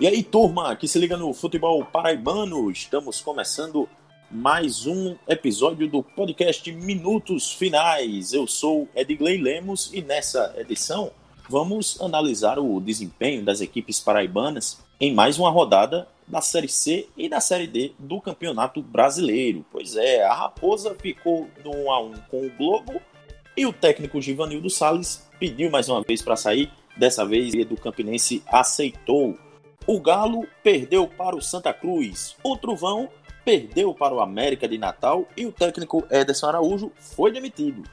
E aí, turma, que se liga no futebol paraibano, estamos começando mais um episódio do podcast Minutos Finais. Eu sou Edgley Lemos e nessa edição vamos analisar o desempenho das equipes paraibanas em mais uma rodada da Série C e da Série D do Campeonato Brasileiro. Pois é, a Raposa ficou no 1 a 1 com o Globo e o técnico Givanildo Salles pediu mais uma vez para sair. Dessa vez, o Campinense aceitou. O Galo perdeu para o Santa Cruz. O Truvão perdeu para o América de Natal e o técnico Ederson Araújo foi demitido.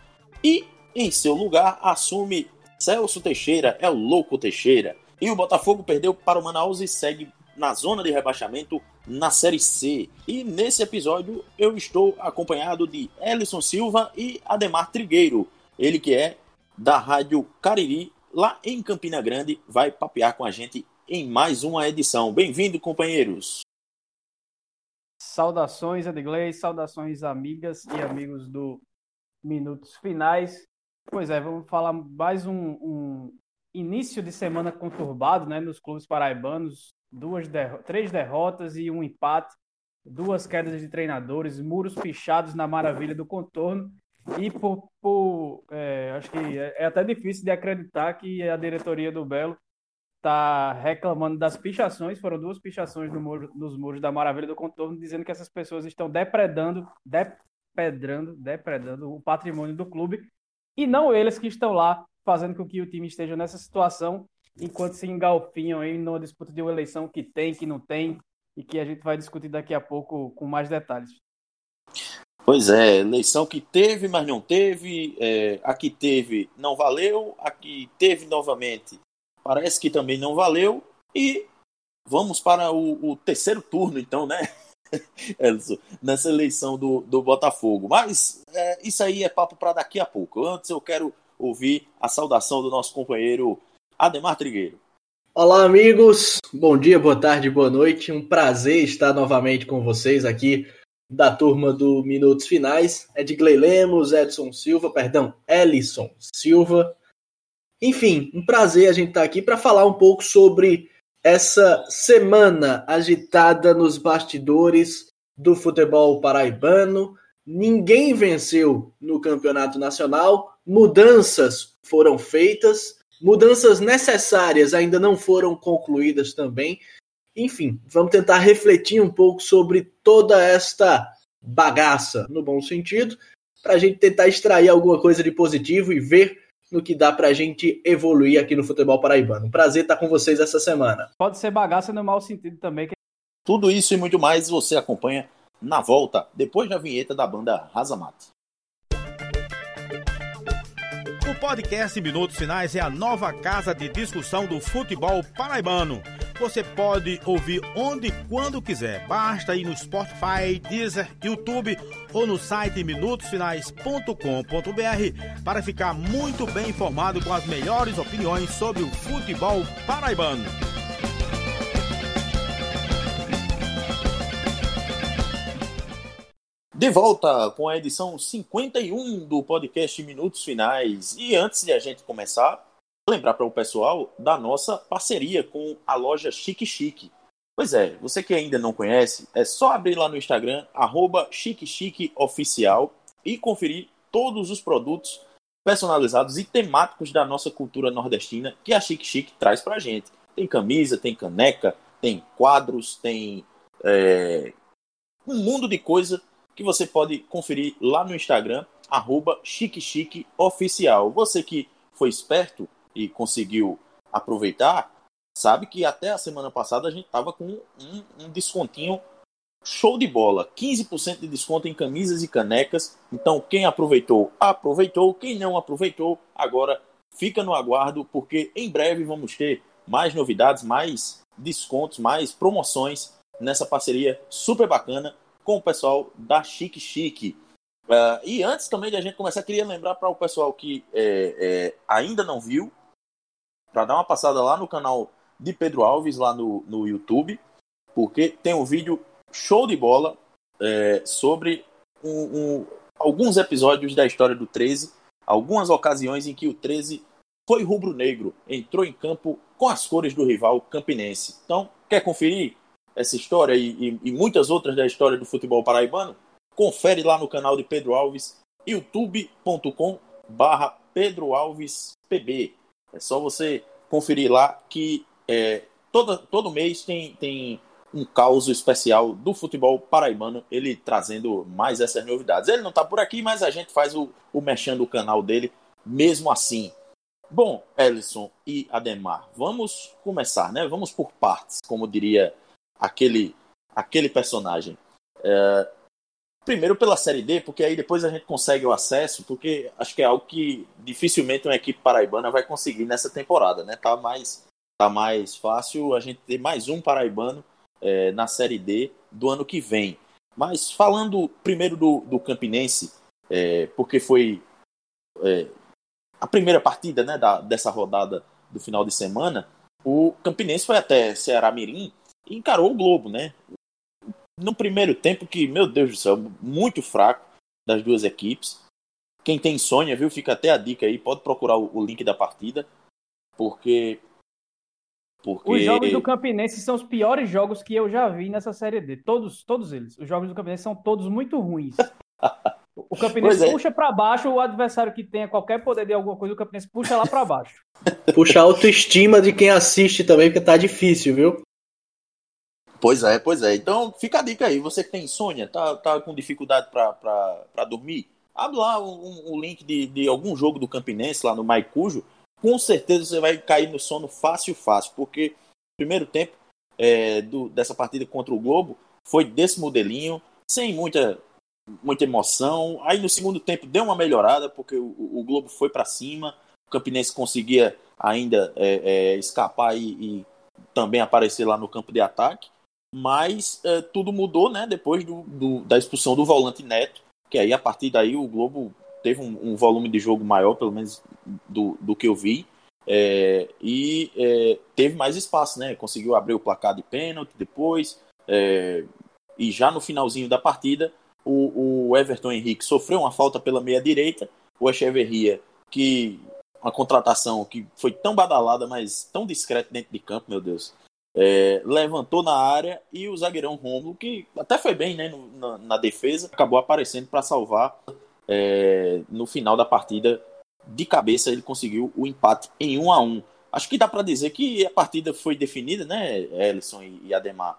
E em seu lugar assume Celso Teixeira, é o louco Teixeira. E o Botafogo perdeu para o Manaus e segue na zona de rebaixamento na Série C. E nesse episódio eu estou acompanhado de Ellison Silva e Ademar Trigueiro, ele que é da Rádio Cariri, lá em Campina Grande, vai papear com a gente em mais uma edição. Bem-vindo, companheiros! Saudações, Edgley, saudações, amigas e amigos do Minutos Finais. Pois é, vamos falar mais um, um início de semana conturbado né, nos clubes paraibanos. Duas derro três derrotas e um empate, duas quedas de treinadores, muros pichados na maravilha do contorno. E por, por é, acho que é, é até difícil de acreditar que a diretoria do Belo está reclamando das pichações, foram duas pichações no muro, nos muros da Maravilha do Contorno, dizendo que essas pessoas estão depredando, depedrando, depredando o patrimônio do clube, e não eles que estão lá fazendo com que o time esteja nessa situação, enquanto se engalfinham aí numa disputa de uma eleição que tem, que não tem, e que a gente vai discutir daqui a pouco com mais detalhes. Pois é, eleição que teve, mas não teve, é, a que teve não valeu, a que teve novamente parece que também não valeu. E vamos para o, o terceiro turno, então, né? nessa eleição do, do Botafogo. Mas é, isso aí é papo para daqui a pouco. Antes eu quero ouvir a saudação do nosso companheiro Ademar Trigueiro. Olá, amigos. Bom dia, boa tarde, boa noite. Um prazer estar novamente com vocês aqui da turma do Minutos Finais. É de Lemos, Edson Silva, perdão, Ellison Silva, enfim, um prazer a gente estar tá aqui para falar um pouco sobre essa semana agitada nos bastidores do futebol paraibano. Ninguém venceu no campeonato nacional, mudanças foram feitas, mudanças necessárias ainda não foram concluídas também. Enfim, vamos tentar refletir um pouco sobre toda esta bagaça, no bom sentido, para a gente tentar extrair alguma coisa de positivo e ver no que dá pra gente evoluir aqui no futebol paraibano. Um prazer estar com vocês essa semana. Pode ser bagaça no mau sentido também. Tudo isso e muito mais você acompanha na volta, depois da vinheta da banda Razamate. O podcast Minutos Finais é a nova casa de discussão do futebol paraibano você pode ouvir onde e quando quiser. Basta ir no Spotify, Deezer, YouTube ou no site minutosfinais.com.br para ficar muito bem informado com as melhores opiniões sobre o futebol paraibano. De volta com a edição 51 do podcast Minutos Finais. E antes de a gente começar, lembrar para o pessoal da nossa parceria com a loja Chique Chique. Pois é, você que ainda não conhece, é só abrir lá no Instagram, arroba Chique Chique Oficial e conferir todos os produtos personalizados e temáticos da nossa cultura nordestina que a Chique Chique traz para a gente. Tem camisa, tem caneca, tem quadros, tem é, um mundo de coisa que você pode conferir lá no Instagram, arroba Chique Chique Oficial. Você que foi esperto, e conseguiu aproveitar, sabe que até a semana passada a gente estava com um, um, descontinho show de bola. 15% de desconto em camisas e canecas. Então, quem aproveitou, aproveitou. Quem não aproveitou, agora fica no aguardo, porque em breve vamos ter mais novidades, mais descontos, mais promoções nessa parceria super bacana com o pessoal da Chique Chique. Uh, e antes também de a gente começar, queria lembrar para o pessoal que é, é, ainda não viu, para dar uma passada lá no canal de Pedro Alves, lá no, no YouTube, porque tem um vídeo show de bola é, sobre um, um, alguns episódios da história do 13, algumas ocasiões em que o 13 foi rubro-negro, entrou em campo com as cores do rival campinense. Então, Quer conferir essa história e, e, e muitas outras da história do futebol paraibano? Confere lá no canal de Pedro Alves, youtube.com barra Pedro Alves PB. É só você conferir lá que é, todo, mês tem, tem um caos especial do futebol paraibano, ele trazendo mais essas novidades. Ele não está por aqui, mas a gente faz o, o mexendo do canal dele mesmo assim. Bom, Ellison e Ademar, vamos começar, né? Vamos por partes, como diria aquele, aquele personagem. É, primeiro pela Série D, porque aí depois a gente consegue o acesso, porque acho que é algo que dificilmente uma equipe paraibana vai conseguir nessa temporada, né? Tá mais, tá mais fácil a gente ter mais um paraibano é, na Série D do ano que vem. Mas falando primeiro do, do Campinense, é, porque foi é, a primeira partida né, da, dessa rodada do final de semana, o Campinense foi até Ceará Mirim e encarou o Globo, né? No primeiro tempo, que, meu Deus do céu, muito fraco das duas equipes. Quem tem Sônia, viu? Fica até a dica aí, pode procurar o, o link da partida, porque porque... Os jogos do Campinense são os piores jogos que eu já vi nessa Série D. Todos, todos eles. Os jogos do Campinense são todos muito ruins. O Campinense é. puxa para baixo o adversário que tenha qualquer poder de alguma coisa, o Campinense puxa lá para baixo. Puxa a autoestima de quem assiste também, porque tá difícil, viu? Pois é, pois é. Então fica a dica aí. Você que tem insônia, tá, tá com dificuldade para dormir, abre lá o um, um, link de, de algum jogo do Campinense lá no Maicujo com certeza você vai cair no sono fácil, fácil, porque primeiro tempo é, do, dessa partida contra o Globo foi desse modelinho, sem muita, muita emoção. Aí no segundo tempo deu uma melhorada, porque o, o Globo foi para cima, o Campinense conseguia ainda é, é, escapar e, e, também aparecer lá no campo de ataque. Mas é, tudo mudou né, depois do, do, da expulsão do volante Neto, que aí a partir daí o Globo teve um, um, volume de jogo maior, pelo menos do, do que eu vi, é, e é, teve mais espaço, né? Conseguiu abrir o placar de pênalti depois, é, e já no finalzinho da partida, o, o, Everton Henrique sofreu uma falta pela meia direita, o Echeverria, que uma contratação que foi tão badalada, mas tão discreta dentro de campo, meu Deus. É, levantou na área e o zagueirão Romulo, que até foi bem né, no, na, na, defesa, acabou aparecendo para salvar é, no final da partida, de cabeça, ele conseguiu o empate em 1 a 1 Acho que dá para dizer que a partida foi definida, né, Ellison e Ademar,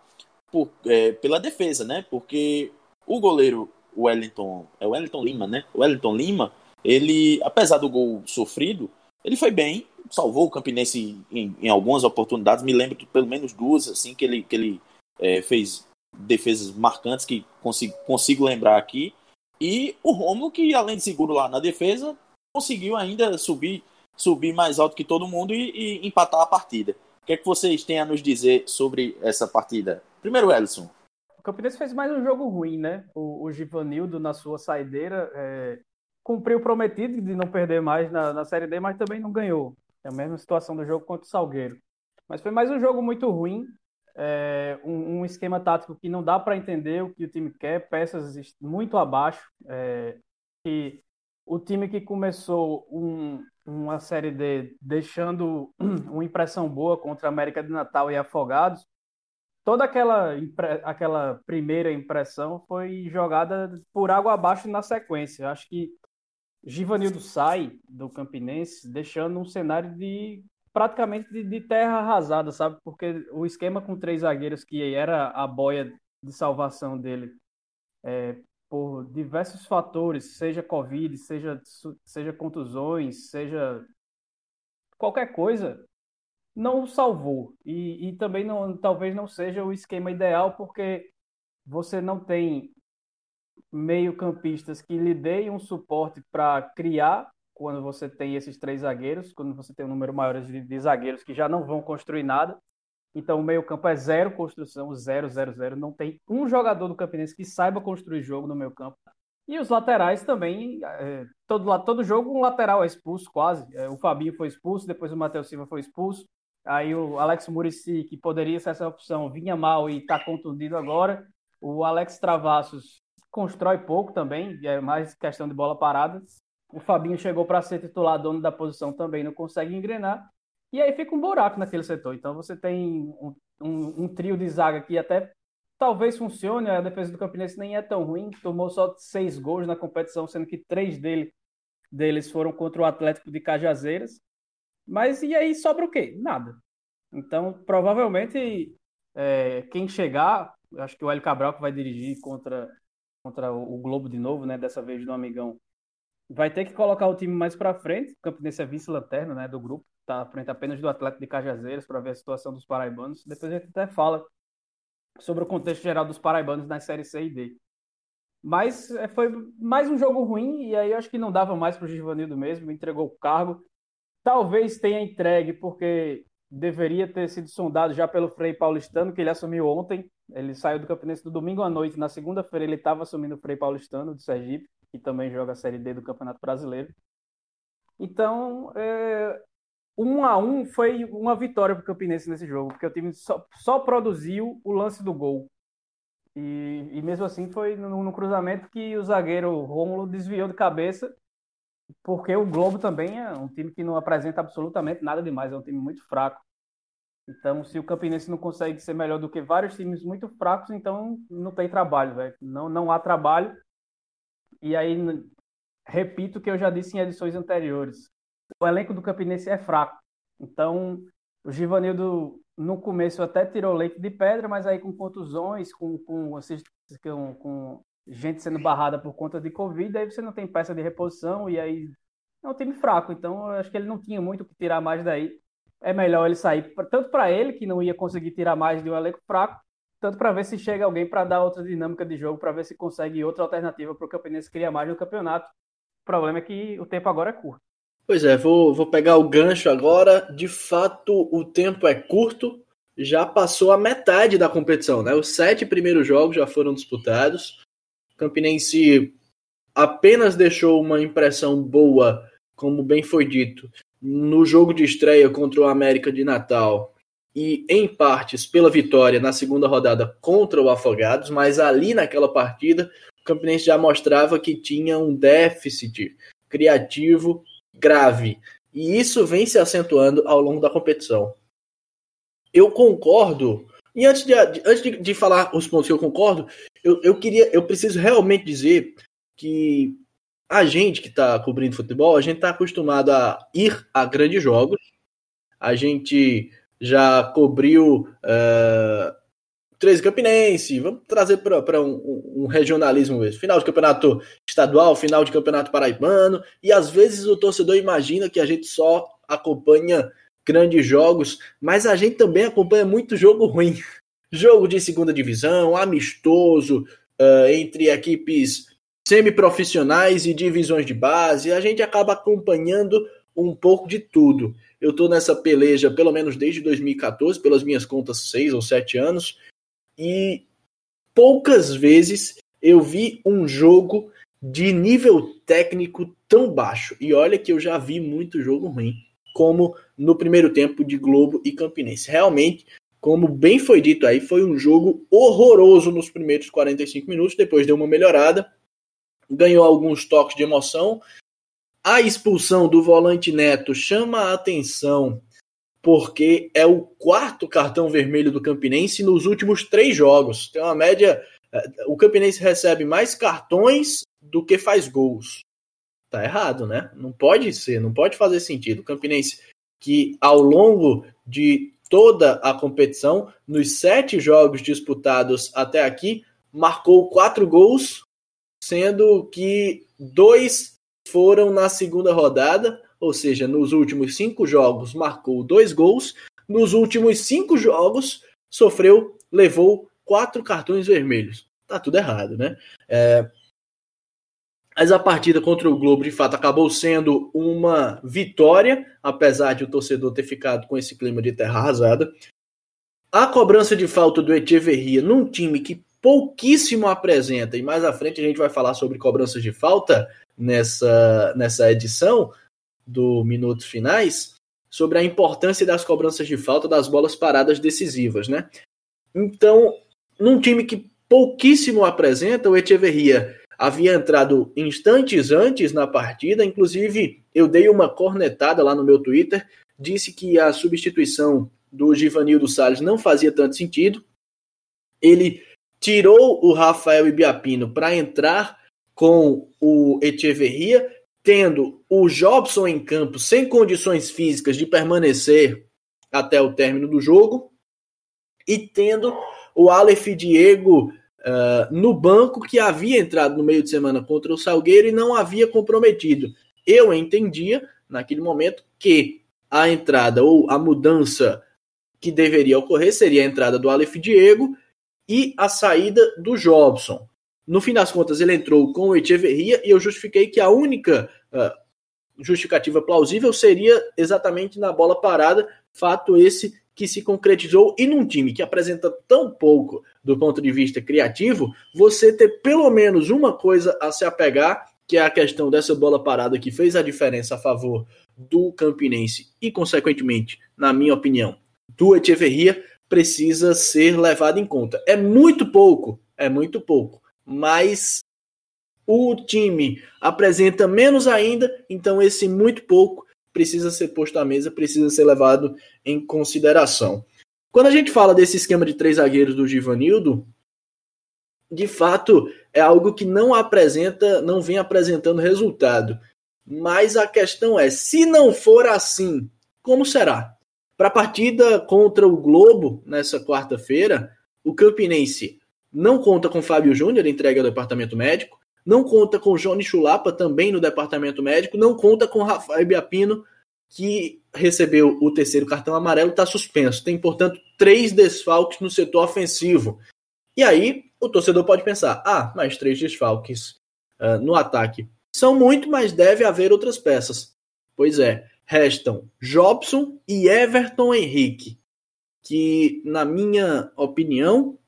por, é, pela defesa, né? Porque o goleiro Wellington, é Wellington Lima, né? Wellington Lima, ele, apesar do gol sofrido, ele foi bem, salvou o Campinense em, em algumas oportunidades. Me lembro de pelo menos duas, assim, que ele, que ele é, fez defesas marcantes que consigo, consigo lembrar aqui. E o Romulo, que além de seguro lá na defesa, conseguiu ainda subir, subir mais alto que todo mundo e, e empatar a partida. O que é que vocês têm a nos dizer sobre essa partida? Primeiro, Ellison. O Campinense fez mais um jogo ruim, né? O, o Givanildo, na sua saideira, é, cumpriu o prometido de não perder mais na, na Série D, mas também não ganhou. É a mesma situação do jogo contra o Salgueiro. Mas foi mais um jogo muito ruim é, um, um, esquema tático que não dá para entender o que o time quer, peças muito abaixo. É, que o time que começou um, uma série D deixando uma impressão boa contra a América de Natal e Afogados, toda aquela, aquela primeira impressão foi jogada por água abaixo na sequência. Acho que Givanildo sai do Campinense deixando um cenário de praticamente de, de, terra arrasada, sabe? Porque o esquema com três zagueiros, que era a boia de salvação dele, é, por diversos fatores, seja Covid, seja, seja contusões, seja qualquer coisa, não salvou. E, e também não, talvez não seja o esquema ideal, porque você não tem meio-campistas que lhe deem um suporte para criar quando você tem esses três zagueiros, quando você tem um número maior de, de zagueiros que já não vão construir nada. Então o meio-campo é zero construção, zero, zero, zero. Não tem um jogador do Campinense que saiba construir jogo no meio-campo. E os laterais também, é, todo, todo jogo um lateral é expulso quase. É, o Fabinho foi expulso, depois o Matheus Silva foi expulso. Aí o Alex Murici, que poderia ser essa opção, vinha mal e está contundido agora. O Alex Travassos constrói pouco também, é mais questão de bola parada. O Fabinho chegou para ser titular, dono da posição também, não consegue engrenar. E aí fica um buraco naquele setor. Então você tem um, um, um trio de zaga que até talvez funcione. A defesa do Campinense nem é tão ruim. Tomou só seis gols na competição, sendo que três dele, deles foram contra o Atlético de Cajazeiras. Mas e aí sobra o quê? Nada. Então, provavelmente, é, quem chegar, acho que o Hélio Cabral que vai dirigir contra, contra o Globo de novo, né? Dessa vez do Amigão, vai ter que colocar o time mais para frente. O Campinense é vice-lanterna né, do grupo, está à frente apenas do Atlético de Cajazeiras para ver a situação dos paraibanos. Depois a gente até fala sobre o contexto geral dos paraibanos na Série C e D. Mas é, foi mais um jogo ruim, e aí eu acho que não dava mais para o Givanildo mesmo, entregou o cargo. Talvez tenha entregue, porque deveria ter sido sondado já pelo Frei Paulistano, que ele assumiu ontem. Ele saiu do Campinense no domingo à noite. Na segunda-feira ele estava assumindo o Frei Paulistano, do Sergipe, que também joga a Série D do Campeonato Brasileiro. Então, é, um a um foi uma vitória para o Campinense nesse jogo, porque o time só, só produziu o lance do gol. E, e mesmo assim foi no, no, cruzamento que o zagueiro Rômulo desviou de cabeça, porque o Globo também é um time que não apresenta absolutamente nada demais, é um time muito fraco. Então, se o Campinense não consegue ser melhor do que vários times muito fracos, então não tem trabalho, velho. Não, não há trabalho. E aí, repito o que eu já disse em edições anteriores o elenco do Campinense é fraco. Então, o Givanildo, no começo, até tirou leite de pedra, mas aí com contusões, com, com, com, com gente sendo barrada por conta de Covid, aí você não tem peça de reposição e aí é um time fraco. Então, eu acho que ele não tinha muito o que tirar mais daí. É melhor ele sair, tanto para ele, que não ia conseguir tirar mais de um elenco fraco, tanto para ver se chega alguém para dar outra dinâmica de jogo, para ver se consegue outra alternativa para o Campinense criar mais no campeonato. O problema é que o tempo agora é curto. Pois é, vou, vou pegar o gancho agora. De fato, o tempo é curto. Já passou a metade da competição, né? Os sete primeiros jogos já foram disputados. O Campinense apenas deixou uma impressão boa, como bem foi dito, no jogo de estreia contra o América de Natal e em partes pela vitória na segunda rodada contra o Afogados, mas ali naquela partida o Campinense já mostrava que tinha um déficit criativo grave. E isso vem se acentuando ao longo da competição. Eu concordo. E antes de, antes de, de falar os pontos que eu concordo, eu, eu queria, eu preciso realmente dizer que a gente que está cobrindo futebol, a gente está acostumado a ir a grandes jogos. A gente já cobriu uh, 13 Campinense, vamos trazer para um, um, regionalismo mesmo. Final de campeonato estadual, final de campeonato paraibano, e às vezes o torcedor imagina que a gente só acompanha grandes jogos, mas a gente também acompanha muito jogo ruim. Jogo de segunda divisão, amistoso, uh, entre equipes semiprofissionais e divisões de base, a gente acaba acompanhando um pouco de tudo. Eu estou nessa peleja pelo menos desde 2014, pelas minhas contas, seis ou sete anos, e poucas vezes eu vi um jogo de nível técnico tão baixo. E olha que eu já vi muito jogo ruim, como no primeiro tempo de Globo e Campinense. Realmente, como bem foi dito aí, foi um jogo horroroso nos primeiros 45 minutos, depois deu uma melhorada, ganhou alguns toques de emoção. A expulsão do volante Neto chama a atenção porque é o quarto cartão vermelho do Campinense nos últimos três jogos. Tem uma média. É, o Campinense recebe mais cartões do que faz gols. Tá errado, né? Não pode ser, não pode fazer sentido. O Campinense, que ao longo de toda a competição, nos sete jogos disputados até aqui, marcou quatro gols, sendo que dois foram na segunda rodada ou seja, nos últimos cinco jogos marcou dois gols, nos últimos cinco jogos sofreu, levou quatro cartões vermelhos. Tá tudo errado, né? É... Mas a partida contra o Globo, de fato, acabou sendo uma vitória, apesar de o torcedor ter ficado com esse clima de terra arrasada. A cobrança de falta do Echeverria num time que pouquíssimo apresenta, e mais à frente a gente vai falar sobre cobranças de falta nessa, nessa edição, do Minutos Finais sobre a importância das cobranças de falta das bolas paradas decisivas, né? Então, num time que pouquíssimo apresenta, o Echeverria havia entrado instantes antes na partida, inclusive eu dei uma cornetada lá no meu Twitter, disse que a substituição do Givanildo Salles não fazia tanto sentido. Ele tirou o Rafael Ibiapino para entrar com o Echeverria, tendo o Jobson em campo sem condições físicas de permanecer até o término do jogo e tendo o Aleph Diego uh, no banco que havia entrado no meio de semana contra o Salgueiro e não havia comprometido. Eu entendia naquele momento que a entrada ou a mudança que deveria ocorrer seria a entrada do Aleph Diego e a saída do Jobson. No fim das contas, ele entrou com o Echeverria e eu justifiquei que a única uh, justificativa plausível seria exatamente na bola parada, fato esse que se concretizou e num time que apresenta tão pouco do ponto de vista criativo, você ter pelo menos uma coisa a se apegar, que é a questão dessa bola parada que fez a diferença a favor do Campinense e, consequentemente, na minha opinião, do Echeverria, precisa ser levado em conta. É muito pouco, é muito pouco, mas o time apresenta menos ainda, então esse muito pouco precisa ser posto à mesa, precisa ser levado em consideração. Quando a gente fala desse esquema de três zagueiros do Givanildo, de fato é algo que não apresenta, não vem apresentando resultado. Mas a questão é, se não for assim, como será? Para a partida contra o Globo nessa quarta-feira, o Campinense não conta com Fábio Júnior, entregue ao departamento médico, não conta com Johnny Chulapa, também no departamento médico, não conta com Rafael Biapino, que recebeu o terceiro cartão amarelo, está suspenso. Tem, portanto, três desfalques no setor ofensivo. E aí, o torcedor pode pensar: ah, mais três desfalques uh, no ataque. São muito, mas deve haver outras peças. Pois é, restam Jobson e Everton Henrique, que, na minha opinião,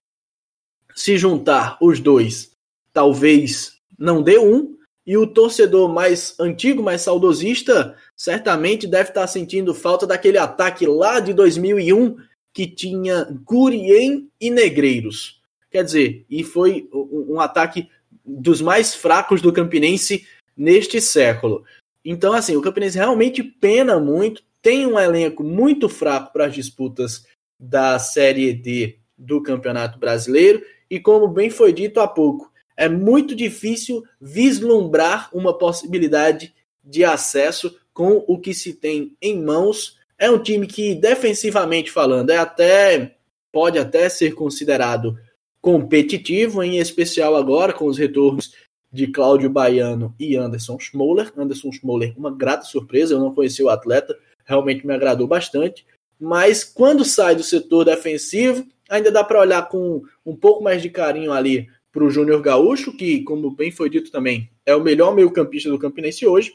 se juntar os dois, talvez não dê um, e o torcedor mais antigo, mais saudosista, certamente deve estar sentindo falta daquele ataque lá de 2001 que tinha Gurien e Negreiros. Quer dizer, e foi um ataque dos mais fracos do Campinense neste século. Então, assim, o Campinense realmente pena muito, tem um elenco muito fraco para as disputas da Série D do Campeonato Brasileiro, e como bem foi dito há pouco, é muito difícil vislumbrar uma possibilidade de acesso com o que se tem em mãos. É um time que, defensivamente falando, é até pode até ser considerado competitivo, em especial agora com os retornos de Cláudio Baiano e Anderson Schmoller. Anderson Schmoller, uma grata surpresa, eu não conheci o atleta, realmente me agradou bastante. Mas quando sai do setor defensivo, ainda dá para olhar com um pouco mais de carinho ali para o Júnior Gaúcho, que, como bem foi dito também, é o melhor meio-campista do Campinense hoje.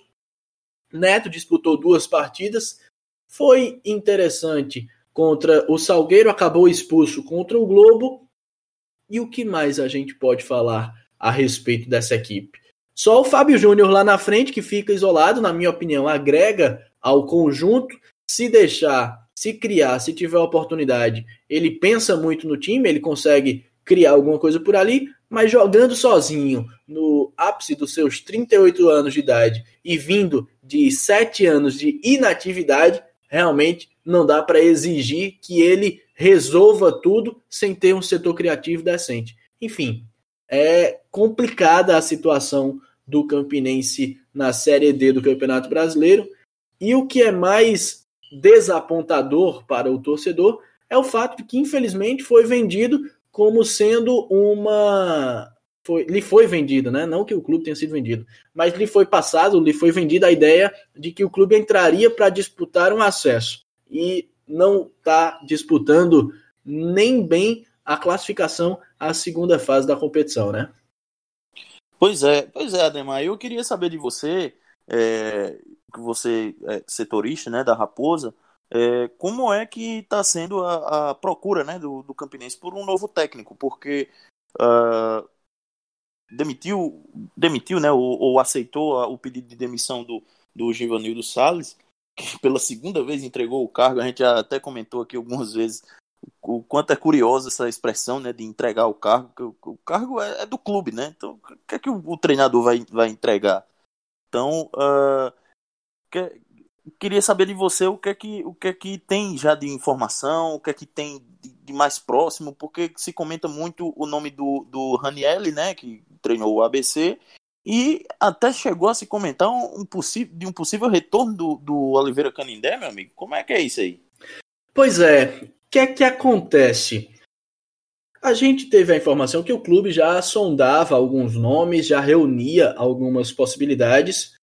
Neto disputou duas partidas, foi interessante contra o Salgueiro, acabou expulso contra o Globo. E o que mais a gente pode falar a respeito dessa equipe? Só o Fábio Júnior lá na frente, que fica isolado, na minha opinião, agrega ao conjunto. Se deixar, se criar, se tiver oportunidade, ele pensa muito no time, ele consegue criar alguma coisa por ali, mas jogando sozinho no ápice dos seus 38 anos de idade e vindo de 7 anos de inatividade, realmente não dá para exigir que ele resolva tudo sem ter um setor criativo decente. Enfim, é complicada a situação do Campinense na Série D do Campeonato Brasileiro. E o que é mais desapontador para o torcedor é o fato de que, infelizmente, foi vendido como sendo uma. Foi, lhe foi vendido, né? Não que o clube tenha sido vendido, mas lhe foi passado, lhe foi vendida a ideia de que o clube entraria para disputar um acesso e não está disputando nem bem a classificação à segunda fase da competição, né? Pois é, pois é, Ademar. Eu queria saber de você, é, que você é setorista, né, da Raposa, é, como é que está sendo a, a, procura né, do, do Campinense por um novo técnico? Porque uh, demitiu, demitiu né, ou, ou aceitou o pedido de demissão do, do Givanildo Salles, que pela segunda vez entregou o cargo. A gente até comentou aqui algumas vezes o quanto é curiosa essa expressão né, de entregar o cargo, que o, o cargo é, é, do clube, né? Então, o que é que o, o treinador vai, vai entregar? Então, uh, que, queria saber de você o que é que, o que, é que tem já de informação, o que é que tem de, de mais próximo, porque se comenta muito o nome do, do Ranielli, né, que treinou o ABC, e até chegou a se comentar um, um de um possível retorno do, do Oliveira Canindé, meu amigo. Como é que é isso aí? Pois é, que é que acontece? A gente teve a informação que o clube já sondava alguns nomes, já reunia algumas possibilidades,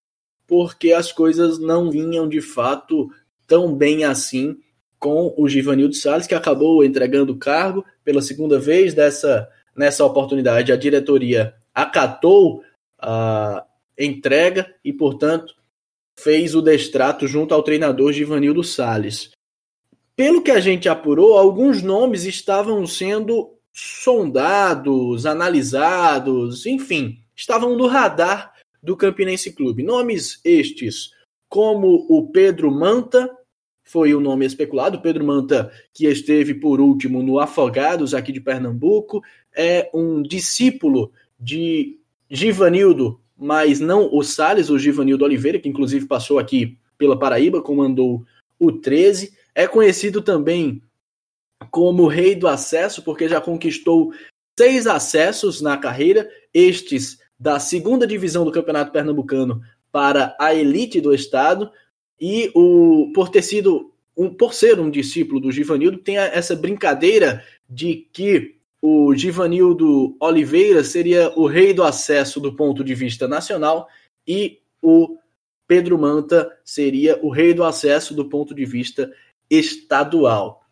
porque as coisas não vinham de fato tão bem assim com o Givanildo Salles, que acabou entregando o cargo pela segunda vez dessa, nessa oportunidade. A diretoria acatou a entrega e, portanto, fez o destrato junto ao treinador Givanildo Salles. Pelo que a gente apurou, alguns nomes estavam sendo sondados, analisados, enfim, estavam no radar do Campinense Clube. Nomes estes como o Pedro Manta, foi o nome especulado, Pedro Manta, que esteve por último no Afogados aqui de Pernambuco, é um discípulo de Givanildo, mas não o Salles, o Givanildo Oliveira, que inclusive passou aqui pela Paraíba, comandou o 13. É conhecido também como rei do acesso, porque já conquistou seis acessos na carreira, estes da segunda divisão do Campeonato Pernambucano para a elite do estado, e o por ter sido um, por ser um discípulo do Givanildo, tem essa brincadeira de que o Givanildo Oliveira seria o rei do acesso do ponto de vista nacional e o Pedro Manta seria o rei do acesso do ponto de vista estadual.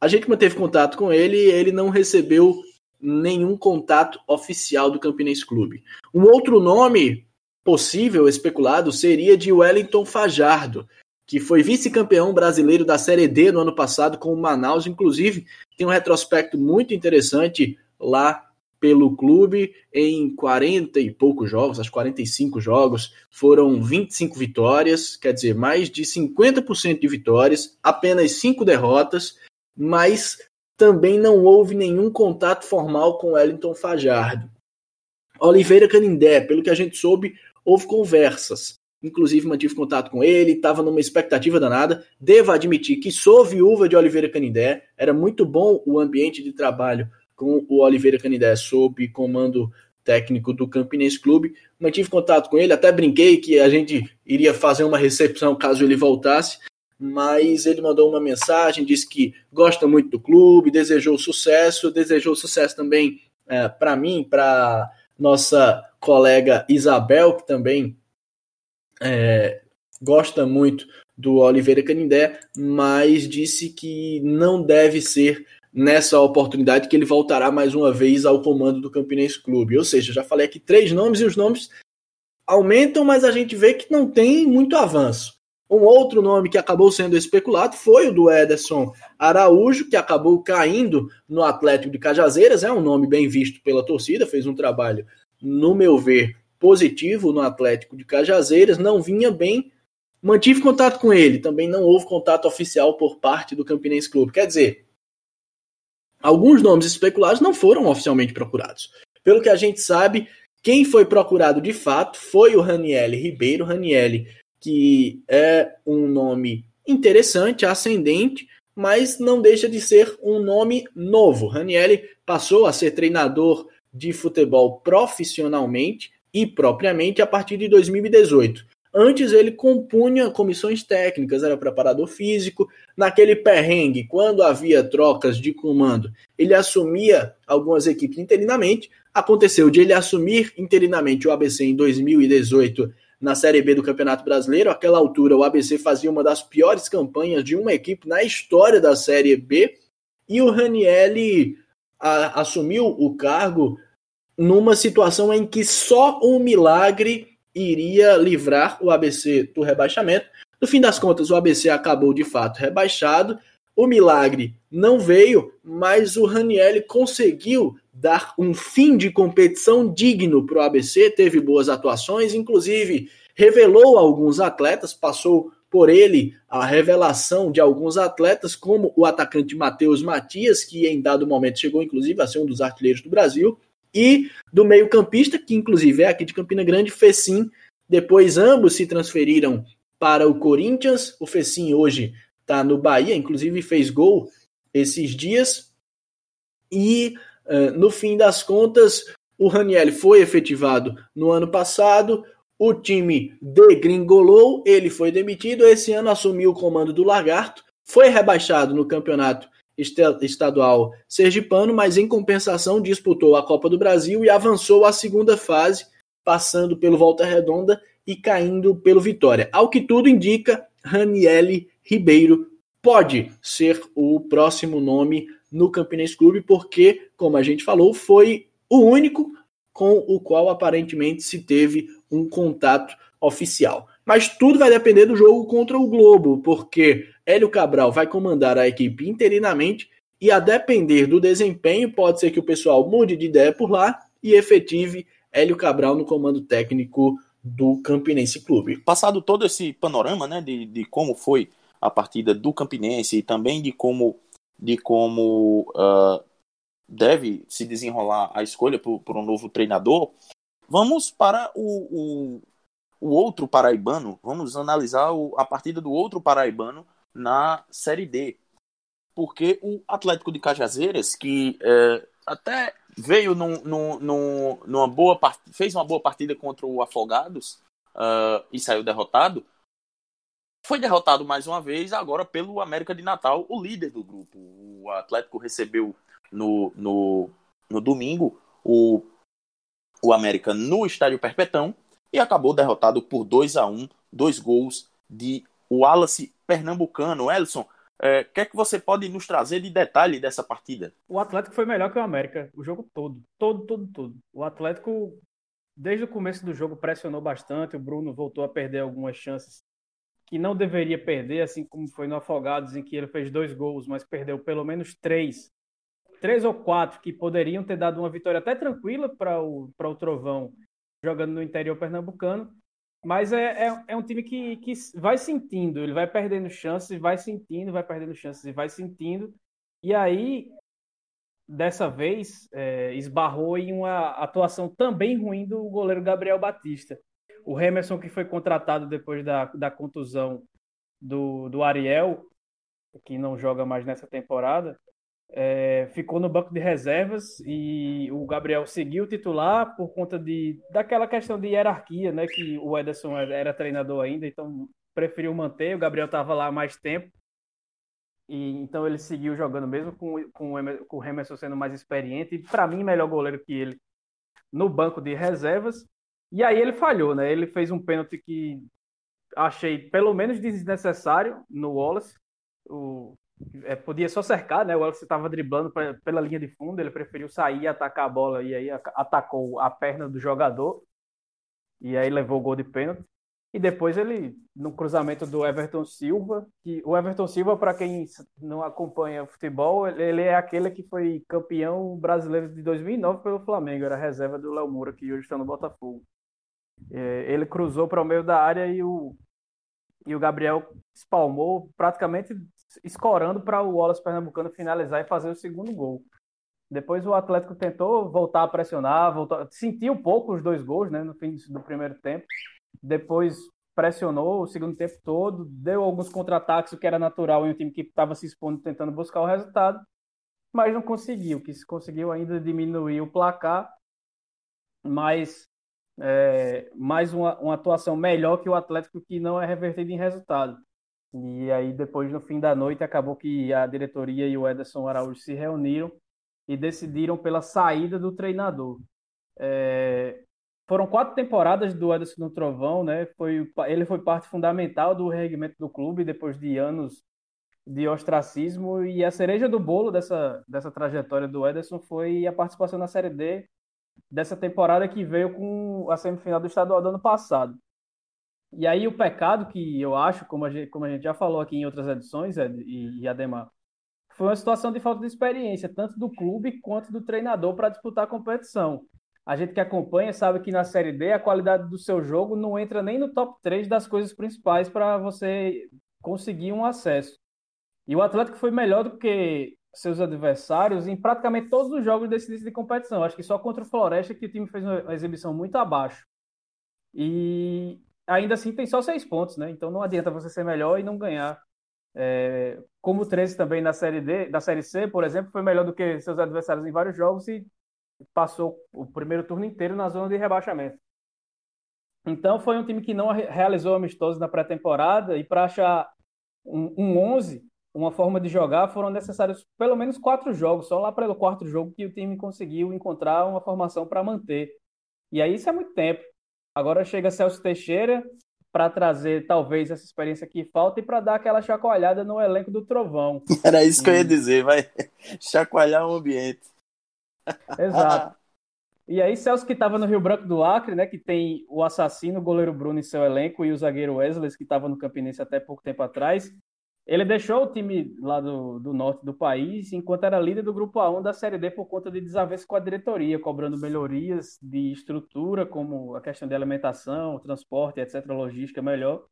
A gente manteve contato com ele e ele não recebeu nenhum contato oficial do Campinense Clube. Um outro nome possível, especulado, seria de Wellington Fajardo, que foi vice-campeão brasileiro da Série D no ano passado com o Manaus. Inclusive, tem um retrospecto muito interessante lá pelo clube em 40 e poucos jogos, acho 45 jogos, foram 25 vitórias, quer dizer, mais de 50% de vitórias, apenas 5 derrotas mas também não houve nenhum contato formal com Wellington Fajardo. Oliveira Canindé, pelo que a gente soube, houve conversas. Inclusive, mantive contato com ele, estava numa expectativa danada. Devo admitir que sou viúva de Oliveira Canindé. Era muito bom o ambiente de trabalho com o Oliveira Canindé, sob comando técnico do Campinense Clube. Mantive contato com ele, até brinquei que a gente iria fazer uma recepção caso ele voltasse mas ele mandou uma mensagem, disse que gosta muito do clube, desejou sucesso, desejou sucesso também é, para mim, para nossa colega Isabel, que também é, gosta muito do Oliveira Canindé, mas disse que não deve ser nessa oportunidade que ele voltará mais uma vez ao comando do Campinense Clube. Ou seja, já falei aqui três nomes e os nomes aumentam, mas a gente vê que não tem muito avanço. Um outro nome que acabou sendo especulado foi o do Ederson Araújo, que acabou caindo no Atlético de Cajazeiras. É um nome bem visto pela torcida, fez um trabalho, no meu ver, positivo no Atlético de Cajazeiras. Não vinha bem, mantive contato com ele. Também não houve contato oficial por parte do Campinense Clube. Quer dizer, alguns nomes especulados não foram oficialmente procurados. Pelo que a gente sabe, quem foi procurado de fato foi o Raniele Ribeiro. Raniele que é um nome interessante, ascendente, mas não deixa de ser um nome novo. Ranielli passou a ser treinador de futebol profissionalmente e propriamente a partir de 2018. Antes ele compunha comissões técnicas, era preparador físico. Naquele perrengue, quando havia trocas de comando, ele assumia algumas equipes interinamente. Aconteceu de ele assumir interinamente o ABC em 2018 na Série B do Campeonato Brasileiro. Aquela altura, o ABC fazia uma das piores campanhas de uma equipe na história da Série B. E o Ranielli a, assumiu o cargo numa situação em que só um milagre iria livrar o ABC do rebaixamento. No fim das contas, o ABC acabou de fato rebaixado. O milagre não veio, mas o Ranielli conseguiu dar um fim de competição digno para o ABC, teve boas atuações, inclusive revelou alguns atletas, passou por ele a revelação de alguns atletas, como o atacante Matheus Matias, que em dado momento chegou inclusive a ser um dos artilheiros do Brasil, e do meio-campista, que inclusive é aqui de Campina Grande, Fecim. Depois ambos se transferiram para o Corinthians. O Fecim hoje está no Bahia, inclusive fez gol esses dias. E uh, no fim das contas, o Raniel foi efetivado no ano passado. O time degringolou, ele foi demitido. Esse ano assumiu o comando do Lagarto, foi rebaixado no campeonato estadual sergipano, mas em compensação disputou a Copa do Brasil e avançou à segunda fase, passando pelo Volta Redonda e caindo pelo Vitória. Ao que tudo indica, Raniele Ribeiro pode ser o próximo nome no Campinense Clube, porque, como a gente falou, foi o único com o qual aparentemente se teve um contato oficial. Mas tudo vai depender do jogo contra o Globo, porque Hélio Cabral vai comandar a equipe interinamente e, a depender do desempenho, pode ser que o pessoal mude de ideia por lá e efetive Hélio Cabral no comando técnico do Campinense Clube. Passado todo esse panorama né, de, de como foi a partida do Campinense e também de como, de como uh, deve se desenrolar a escolha por, por, um novo treinador, vamos para o, o, o outro paraibano, vamos analisar o, a partida do outro paraibano na Série D. Porque o Atlético de Cajazeiras, que é, até veio num, num, num, numa boa fez uma boa partida contra o Afogados uh, e saiu derrotado, foi derrotado mais uma vez agora pelo América de Natal, o líder do grupo. O Atlético recebeu no, no, no domingo o, o América no Estádio Perpetão e acabou derrotado por 2 a 1 dois gols de Wallace Pernambucano. Elson, o é, que é que você pode nos trazer de detalhe dessa partida? O Atlético foi melhor que o América, o jogo todo. Todo, todo, todo. O Atlético, desde o começo do jogo, pressionou bastante. O Bruno voltou a perder algumas chances que não deveria perder, assim como foi no Afogados, em que ele fez dois gols, mas perdeu pelo menos três. Três ou quatro que poderiam ter dado uma vitória até tranquila para o, o Trovão jogando no interior pernambucano. Mas é, é, é, um time que, que vai sentindo, ele vai perdendo chances, vai sentindo, vai perdendo chances e vai sentindo. E aí, dessa vez, é, esbarrou em uma atuação também ruim do goleiro Gabriel Batista. O Remerson, que foi contratado depois da, da contusão do, do Ariel, que não joga mais nessa temporada, é, ficou no banco de reservas e o Gabriel seguiu titular por conta de daquela questão de hierarquia, né? Que o Ederson era treinador ainda, então preferiu manter. O Gabriel estava lá mais tempo e então ele seguiu jogando mesmo com, com, com o Remerson sendo mais experiente e para mim melhor goleiro que ele no banco de reservas. E aí ele falhou, né? Ele fez um pênalti que achei pelo menos desnecessário no Wallace. O, é, podia só cercar, né? O Wallace estava driblando pra, pela linha de fundo, ele preferiu sair e atacar a bola e aí atacou a perna do jogador e aí levou o gol de pênalti. E depois ele, no cruzamento do Everton Silva, que o Everton Silva, para quem não acompanha futebol, ele é aquele que foi campeão brasileiro de 2009 pelo Flamengo, era reserva do Léo Moura, que hoje está no Botafogo. É, ele cruzou para o meio da área e o, e o Gabriel espalmou, praticamente escorando para o Wallace Pernambucano finalizar e fazer o segundo gol. Depois o Atlético tentou voltar a pressionar, voltou, sentiu um pouco os dois gols né, no fim do primeiro tempo. Depois pressionou o segundo tempo todo, deu alguns contra-ataques, o que era natural em um time que estava se expondo tentando buscar o resultado, mas não conseguiu. Que conseguiu ainda diminuir o placar, mas é, mais uma, uma atuação melhor que o Atlético que não é revertido em resultado. E aí, depois, no fim da noite, acabou que a diretoria e o Ederson Araújo se reuniram e decidiram pela saída do treinador. É, foram quatro temporadas do Ederson no Trovão, né? Foi, ele foi parte fundamental do reerguimento do clube depois de anos de ostracismo e a cereja do bolo dessa, dessa trajetória do Ederson foi a participação na Série D dessa temporada que veio com a semifinal do estadual do ano passado. E aí o pecado que eu acho, como a gente, como a gente já falou aqui em outras edições, Ed e, e Ademar, foi uma situação de falta de experiência, tanto do clube quanto do treinador para disputar a competição. A gente que acompanha sabe que na Série D a qualidade do seu jogo não entra nem no top 3 das coisas principais para você conseguir um acesso. E o Atlético foi melhor do que seus adversários em praticamente todos os jogos desse início de competição. Acho que só contra o Floresta que o time fez uma exibição muito abaixo. E ainda assim tem só seis pontos, né? Então não adianta você ser melhor e não ganhar. É, como o 13 também na série D, da série C, por exemplo, foi melhor do que seus adversários em vários jogos e passou o primeiro turno inteiro na zona de rebaixamento. Então foi um time que não realizou amistosos na pré-temporada e para achar um, um 11, uma forma de jogar, foram necessários pelo menos quatro jogos. Só lá pelo quarto jogo que o time conseguiu encontrar uma formação para manter. E aí isso é muito tempo. Agora chega Celso Teixeira para trazer talvez essa experiência que falta e para dar aquela chacoalhada no elenco do Trovão. Era isso que eu ia dizer, vai chacoalhar o ambiente. Exato. E aí, Celso, que estava no Rio Branco do Acre, né? Que tem o assassino, o goleiro Bruno em seu elenco, e o zagueiro Wesley, que estava no Campinense até pouco tempo atrás. Ele deixou o time lá do, do norte do país, enquanto era líder do grupo A1 da Série D por conta de desavenças com a diretoria, cobrando melhorias de estrutura, como a questão de alimentação, transporte, etc., logística melhor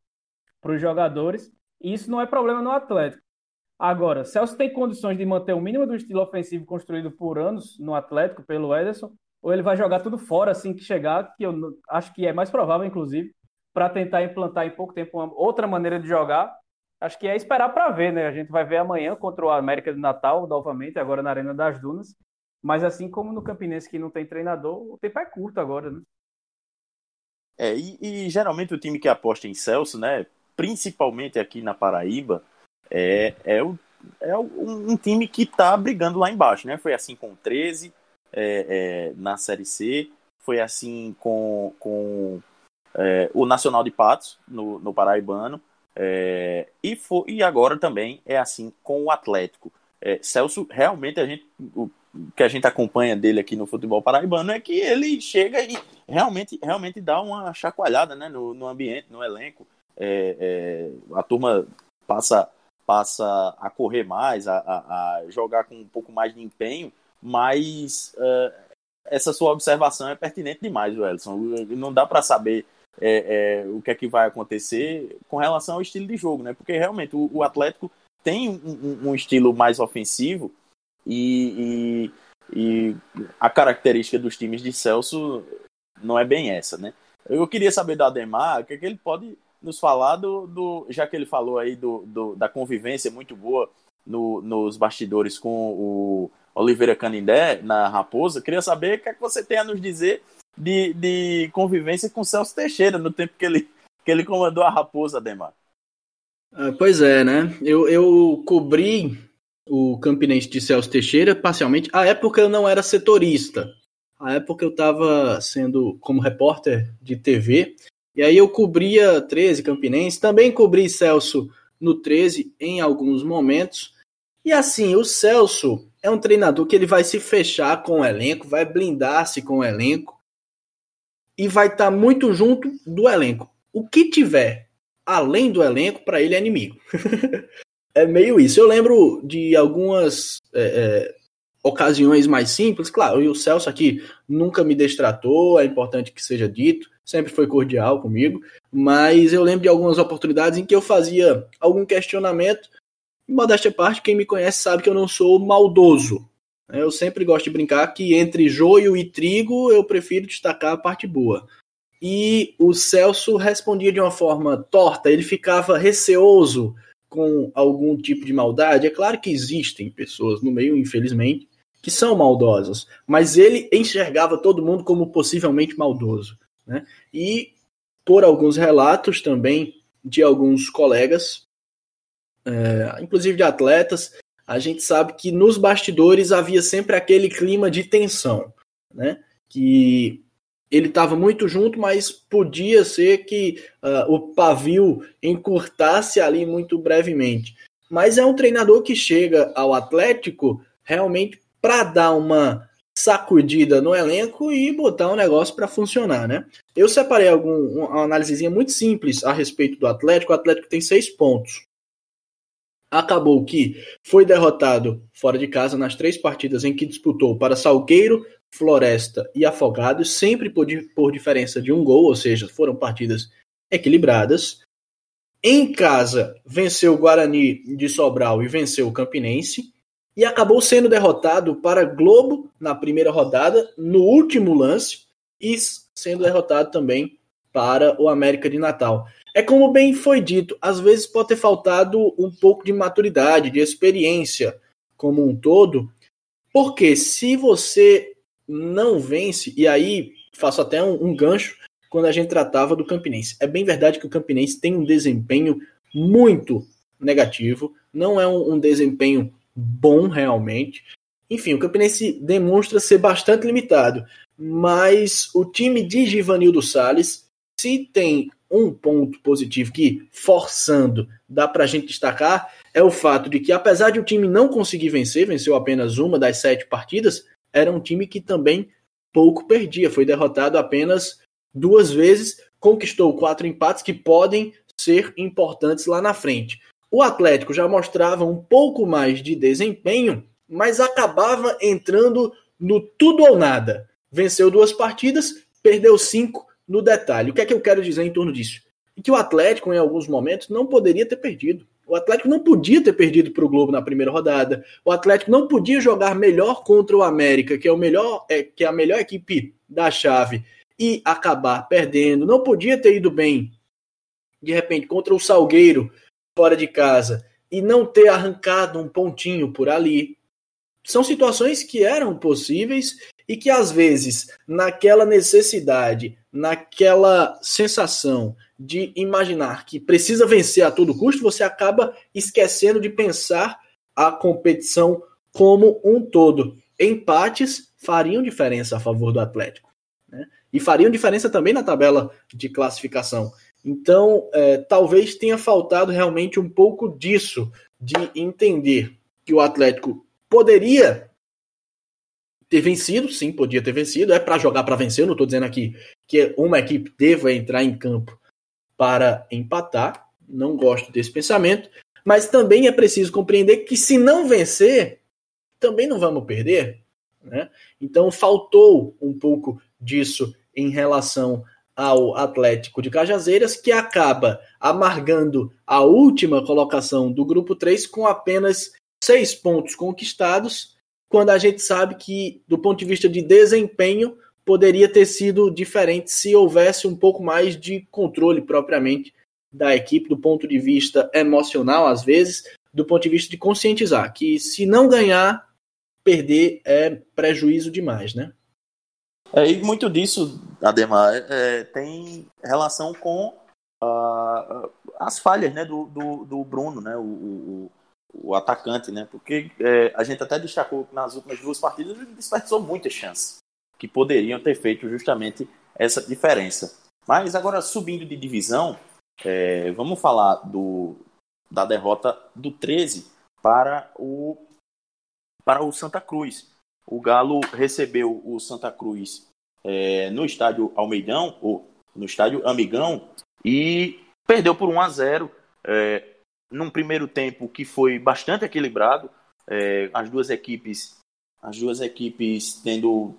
para os jogadores. E isso não é problema no Atlético. Agora, Celso tem condições de manter o mínimo do estilo ofensivo construído por anos no Atlético pelo Ederson, ou ele vai jogar tudo fora assim que chegar, que eu acho que é mais provável, inclusive, para tentar implantar em pouco tempo outra maneira de jogar. Acho que é esperar para ver, né? A gente vai ver amanhã contra o América de Natal, novamente, agora na Arena das Dunas. Mas assim como no Campinense que não tem treinador, o tempo é curto agora, né? É, e, e geralmente o time que aposta em Celso, né? Principalmente aqui na Paraíba, é, é, o, é um, um time que está brigando lá embaixo, né? Foi assim com o 13 é, é, na Série C, foi assim com, com é, o Nacional de Patos, no, no Paraibano, é, e, for, e agora também é assim com o Atlético. É, Celso, realmente, a gente, o que a gente acompanha dele aqui no futebol paraibano é que ele chega e realmente, realmente dá uma chacoalhada né, no, no ambiente, no elenco. É, a turma passa passa a correr mais, a, a, a, jogar com um pouco mais de empenho, mas uh, essa sua observação é pertinente demais, Welson. Não dá para saber é, é, o que é que vai acontecer com relação ao estilo de jogo, né? Porque realmente o, o Atlético tem um, um, estilo mais ofensivo e, e, e, a característica dos times de Celso não é bem essa, né? Eu queria saber do Ademar o que, é que ele pode nos falar do, do já que ele falou aí do, do da convivência muito boa no, nos bastidores com o Oliveira Canindé na Raposa. Queria saber o que, é que você tem a nos dizer de, de convivência com Celso Teixeira no tempo que ele, que ele comandou a Raposa, Demar. Ah, pois é, né? Eu, eu cobri o Campinense de Celso Teixeira parcialmente. A época eu não era setorista. A época eu estava sendo como repórter de TV e aí eu cobria 13 Campinense, também cobri Celso no 13 em alguns momentos. E assim, o Celso é um treinador que ele vai se fechar com o elenco, vai blindar-se com o elenco e vai estar tá muito junto do elenco. O que tiver além do elenco, para ele é inimigo. é meio isso. Eu lembro de algumas é, é, ocasiões mais simples. Claro, e o Celso aqui nunca me destratou, é importante que seja dito sempre foi cordial comigo, mas eu lembro de algumas oportunidades em que eu fazia algum questionamento. E modéstia parte, quem me conhece sabe que eu não sou maldoso. Eu sempre gosto de brincar que entre joio e trigo eu prefiro destacar a parte boa. E o Celso respondia de uma forma torta, ele ficava receoso com algum tipo de maldade. É claro que existem pessoas no meio, infelizmente, que são maldosas, mas ele enxergava todo mundo como possivelmente maldoso. Né? E por alguns relatos também de alguns colegas, é, inclusive de atletas, a gente sabe que nos bastidores havia sempre aquele clima de tensão, né? Que ele estava muito junto, mas podia ser que uh, o pavio encurtasse ali muito brevemente. Mas é um treinador que chega ao Atlético realmente para dar uma sacudida no elenco e botar um negócio para funcionar, né? Eu separei algum, uma análisezinha muito simples a respeito do Atlético. O Atlético tem seis pontos. Acabou que foi derrotado fora de casa nas três partidas em que disputou para Salgueiro, Floresta e Afogados, sempre por, por diferença de um gol, ou seja, foram partidas equilibradas. Em casa, venceu o Guarani de Sobral e venceu o Campinense e acabou sendo derrotado para Globo na primeira rodada, no último lance, e sendo derrotado também para o América de Natal. É como bem foi dito, às vezes pode ter faltado um pouco de maturidade, de experiência como um todo, porque se você não vence, e aí faço até um, um gancho quando a gente tratava do Campinense. É bem verdade que o Campinense tem um desempenho muito negativo, não é um, um desempenho bom realmente. Enfim, o Campinense demonstra ser bastante limitado, mas o time de Givanildo Salles, se tem um ponto positivo que, forçando, dá para a gente destacar, é o fato de que, apesar de o time não conseguir vencer, venceu apenas uma das sete partidas, era um time que também pouco perdia, foi derrotado apenas duas vezes, conquistou quatro empates que podem ser importantes lá na frente. O Atlético já mostrava um pouco mais de desempenho, mas acabava entrando no tudo ou nada. Venceu duas partidas, perdeu cinco no detalhe. O que é que eu quero dizer em torno disso? E que o Atlético, em alguns momentos, não poderia ter perdido. O Atlético não podia ter perdido para o Globo na primeira rodada. O Atlético não podia jogar melhor contra o América, que é, o melhor, é, que é a melhor equipe da chave, e acabar perdendo. Não podia ter ido bem, de repente, contra o Salgueiro, fora de casa, e não ter arrancado um pontinho por ali. São situações que eram possíveis e que, às vezes, naquela necessidade, naquela sensação de imaginar que precisa vencer a todo custo, você acaba esquecendo de pensar a competição como um todo. Empates fariam diferença a favor do Atlético. Né? E fariam diferença também na tabela de classificação. Então, é, talvez tenha faltado realmente um pouco disso, de entender que o Atlético poderia ter vencido, sim, podia ter vencido, é para jogar para vencer, eu não estou dizendo aqui que uma equipe deva entrar em campo para empatar, não gosto desse pensamento, mas também é preciso compreender que se não vencer, também não vamos perder, né? Então faltou um pouco disso em relação ao Atlético de Cajazeiras, que acaba amargando a última colocação do grupo 3 com apenas seis pontos conquistados, quando a gente sabe que, do ponto de vista de desempenho, poderia ter sido diferente se houvesse um pouco mais de controle propriamente da equipe, do ponto de vista emocional, às vezes, do ponto de vista de conscientizar que se não ganhar, perder é prejuízo demais, né? É, e muito disso, Ademar, é, tem relação com uh, as falhas né, do, do, do Bruno, né, o, o, o, atacante, né, porque é, a gente até destacou nas últimas duas partidas ele desperdiçou muitas chances que poderiam ter feito justamente essa diferença. Mas agora, subindo de divisão, é, vamos falar do, da derrota do 13 para o, para o Santa Cruz. O Galo recebeu o Santa Cruz é, no estádio Almeidão, ou no estádio Amigão, e perdeu por 1 a 0 é, num primeiro tempo que foi bastante equilibrado. É, as duas equipes as duas equipes tendo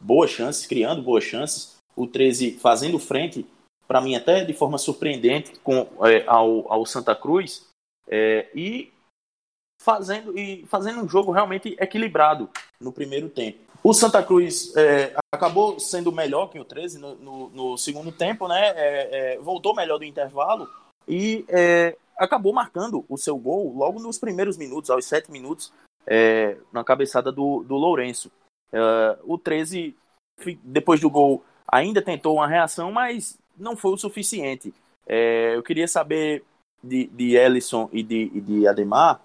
boas chances, criando boas chances. O 13 fazendo frente, para mim até de forma surpreendente, com, é, ao, ao Santa Cruz. É, e fazendo, e fazendo um jogo realmente equilibrado no primeiro tempo. O Santa Cruz é, acabou sendo melhor que o 13 no, no, no segundo tempo, né? É, é, voltou melhor do intervalo e é, acabou marcando o seu gol logo nos primeiros minutos, aos sete minutos, na cabeçada do, do Lourenço. É, o 13, depois do gol, ainda tentou uma reação, mas não foi o suficiente. eu queria saber de, de Ellison e de, e de Ademar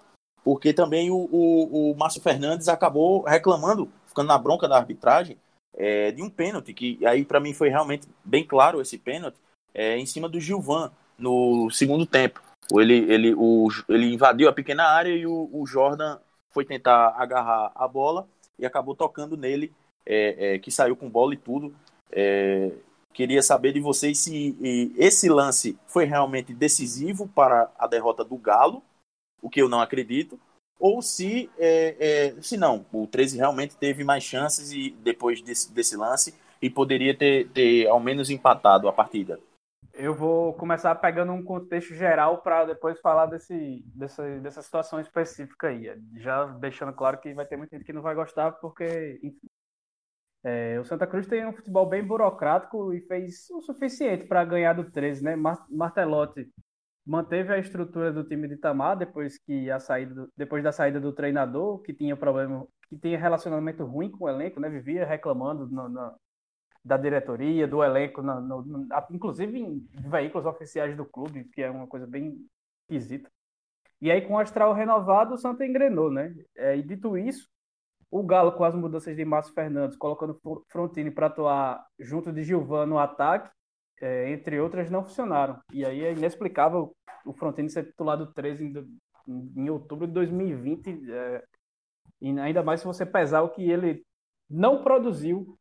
porque também o, o, o Márcio Fernandes acabou reclamando, ficando na bronca da arbitragem, é, de um pênalti, que aí para mim foi realmente bem claro esse pênalti, é, em cima do Gilvan, no segundo tempo. Ele, ele, o, ele invadiu a pequena área e o, o Jordan foi tentar agarrar a bola e acabou tocando nele, é, é que saiu com bola e tudo. É, queria saber de vocês se esse lance foi realmente decisivo para a derrota do Galo o que eu não acredito, ou se, é, é, se não, o 13 realmente teve mais chances e depois desse, desse lance e poderia ter, ter ao menos empatado a partida. Eu vou começar pegando um contexto geral para depois falar desse, dessa, dessa situação específica aí. Já deixando claro que vai ter muita gente que não vai gostar, porque. É, o Santa Cruz tem um futebol bem burocrático e fez o suficiente para ganhar do 13, né? Martelotti manteve a estrutura do time de Itamar depois que a saída depois da saída do treinador que tinha problema que tinha relacionamento ruim com o elenco né vivia reclamando no, no, da diretoria do elenco no, no, inclusive em veículos oficiais do clube que é uma coisa bem esquisita e aí com o astral renovado o Santa engrenou né é, e dito isso o Galo com as mudanças de Márcio Fernandes colocando Frontini para atuar junto de Gilvan no ataque é, entre outras, não funcionaram. E aí é inexplicável o Frontini ser titular do 13 em, em outubro de 2020, é, e ainda mais se você pesar o que ele não produziu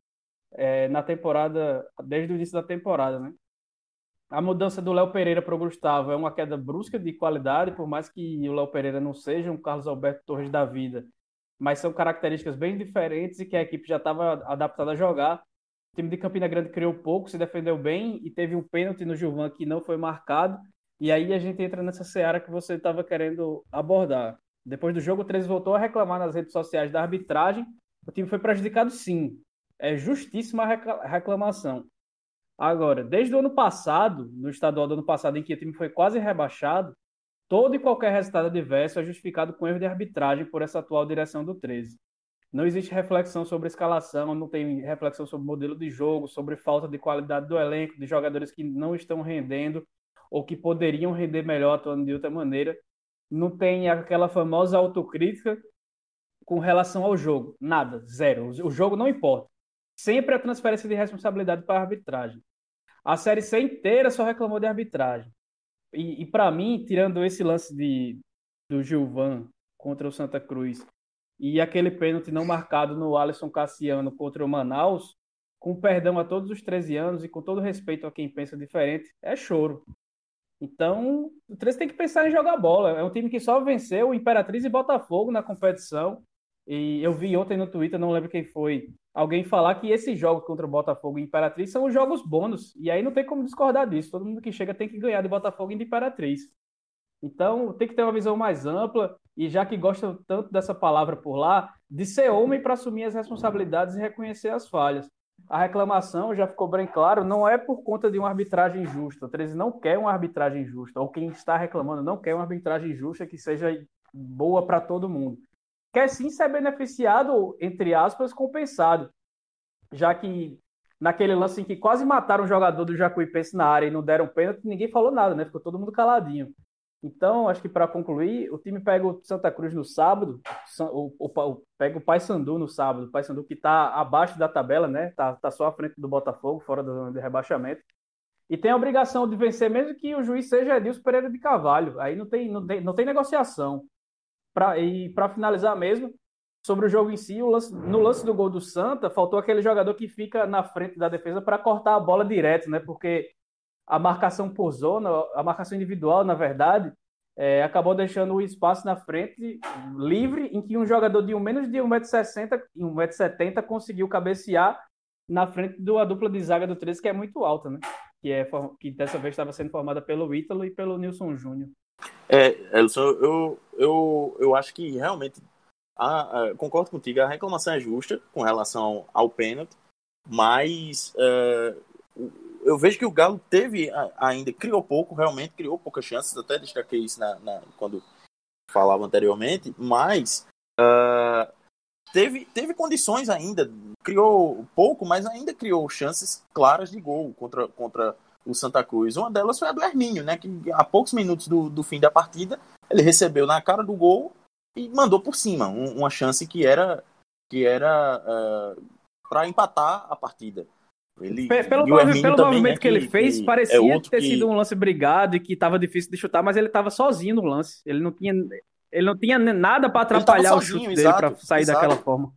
é, na temporada, desde o início da temporada, né? A mudança do Léo Pereira para o Gustavo é uma queda brusca de qualidade, por mais que o Léo Pereira não seja um Carlos Alberto Torres da vida, mas são características bem diferentes e que a equipe já estava adaptada a jogar. O time de Campina Grande criou pouco, se defendeu bem e teve um pênalti no Gilvan que não foi marcado. E aí a gente entra nessa seara que você estava querendo abordar. Depois do jogo, o 13 voltou a reclamar nas redes sociais da arbitragem. O time foi prejudicado sim. É justíssima a reclamação. Agora, desde o ano passado, no estadual do ano passado, em que o time foi quase rebaixado, todo e qualquer resultado adverso é justificado com erro de arbitragem por essa atual direção do 13. Não existe reflexão sobre escalação, não tem reflexão sobre modelo de jogo, sobre falta de qualidade do elenco, de jogadores que não estão rendendo ou que poderiam render melhor atuando de outra maneira. Não tem aquela famosa autocrítica com relação ao jogo. Nada, zero. O jogo não importa. Sempre a transferência de responsabilidade para a arbitragem. A Série C inteira só reclamou de arbitragem. E, e para mim, tirando esse lance de, do Gilvan contra o Santa Cruz e aquele pênalti não marcado no Alisson Cassiano contra o Manaus, com perdão a todos os 13 anos e com todo respeito a quem pensa diferente, é choro. Então, o 13 tem que pensar em jogar bola. É um time que só venceu Imperatriz e Botafogo na competição. E eu vi ontem no Twitter, não lembro quem foi, alguém falar que esses jogos contra o Botafogo e Imperatriz são os jogos bônus. E aí não tem como discordar disso. Todo mundo que chega tem que ganhar de Botafogo e de Imperatriz. Então, tem que ter uma visão mais ampla e já que gosta tanto dessa palavra por lá, de ser homem para assumir as responsabilidades e reconhecer as falhas. A reclamação, já ficou bem claro, não é por conta de uma arbitragem justa. O 13 não quer uma arbitragem justa, ou quem está reclamando não quer uma arbitragem justa que seja boa para todo mundo. Quer sim ser beneficiado, entre aspas, compensado. Já que naquele lance em que quase mataram o jogador do Jacuipense na área e não deram pênalti, ninguém falou nada, né? Ficou todo mundo caladinho. Então, acho que para concluir, o time pega o Santa Cruz no sábado, o, o, o pega o Paysandu no sábado, o Paysandu que está abaixo da tabela, né? Tá, tá só à frente do Botafogo, fora do, do rebaixamento. E tem a obrigação de vencer, mesmo que o juiz seja Edilson Pereira de Carvalho. Aí não tem, não tem, não tem negociação. Pra, e para finalizar mesmo, sobre o jogo em si, lance, no lance do gol do Santa, faltou aquele jogador que fica na frente da defesa para cortar a bola direto, né? Porque a marcação por zona, a marcação individual, na verdade, é, acabou deixando o espaço na frente livre, em que um jogador de um menos de 1,60m e 1,70m conseguiu cabecear na frente da dupla de zaga do 13, que é muito alta, né? Que, é, que dessa vez estava sendo formada pelo Ítalo e pelo Nilson Júnior. É, Elson, eu, eu, eu acho que realmente a, a, concordo contigo, a reclamação é justa com relação ao pênalti, mas uh, eu vejo que o Galo teve ainda, criou pouco, realmente criou poucas chances, até destaquei isso na, na quando falava anteriormente, mas uh, teve, teve condições ainda, criou pouco, mas ainda criou chances claras de gol contra, contra o Santa Cruz. Uma delas foi a do Hermínio, né, que a poucos minutos do, do fim da partida, ele recebeu na cara do gol e mandou por cima, um, uma chance que era, que era uh, ah, para empatar a partida. Ele, pelo pelo também, movimento né, que, ele fez, que parecia é ter que... sido um lance brigado e que estava difícil de chutar, mas ele estava sozinho no lance. Ele não tinha, ele não tinha nada para atrapalhar o chute dele para sair exato. daquela forma.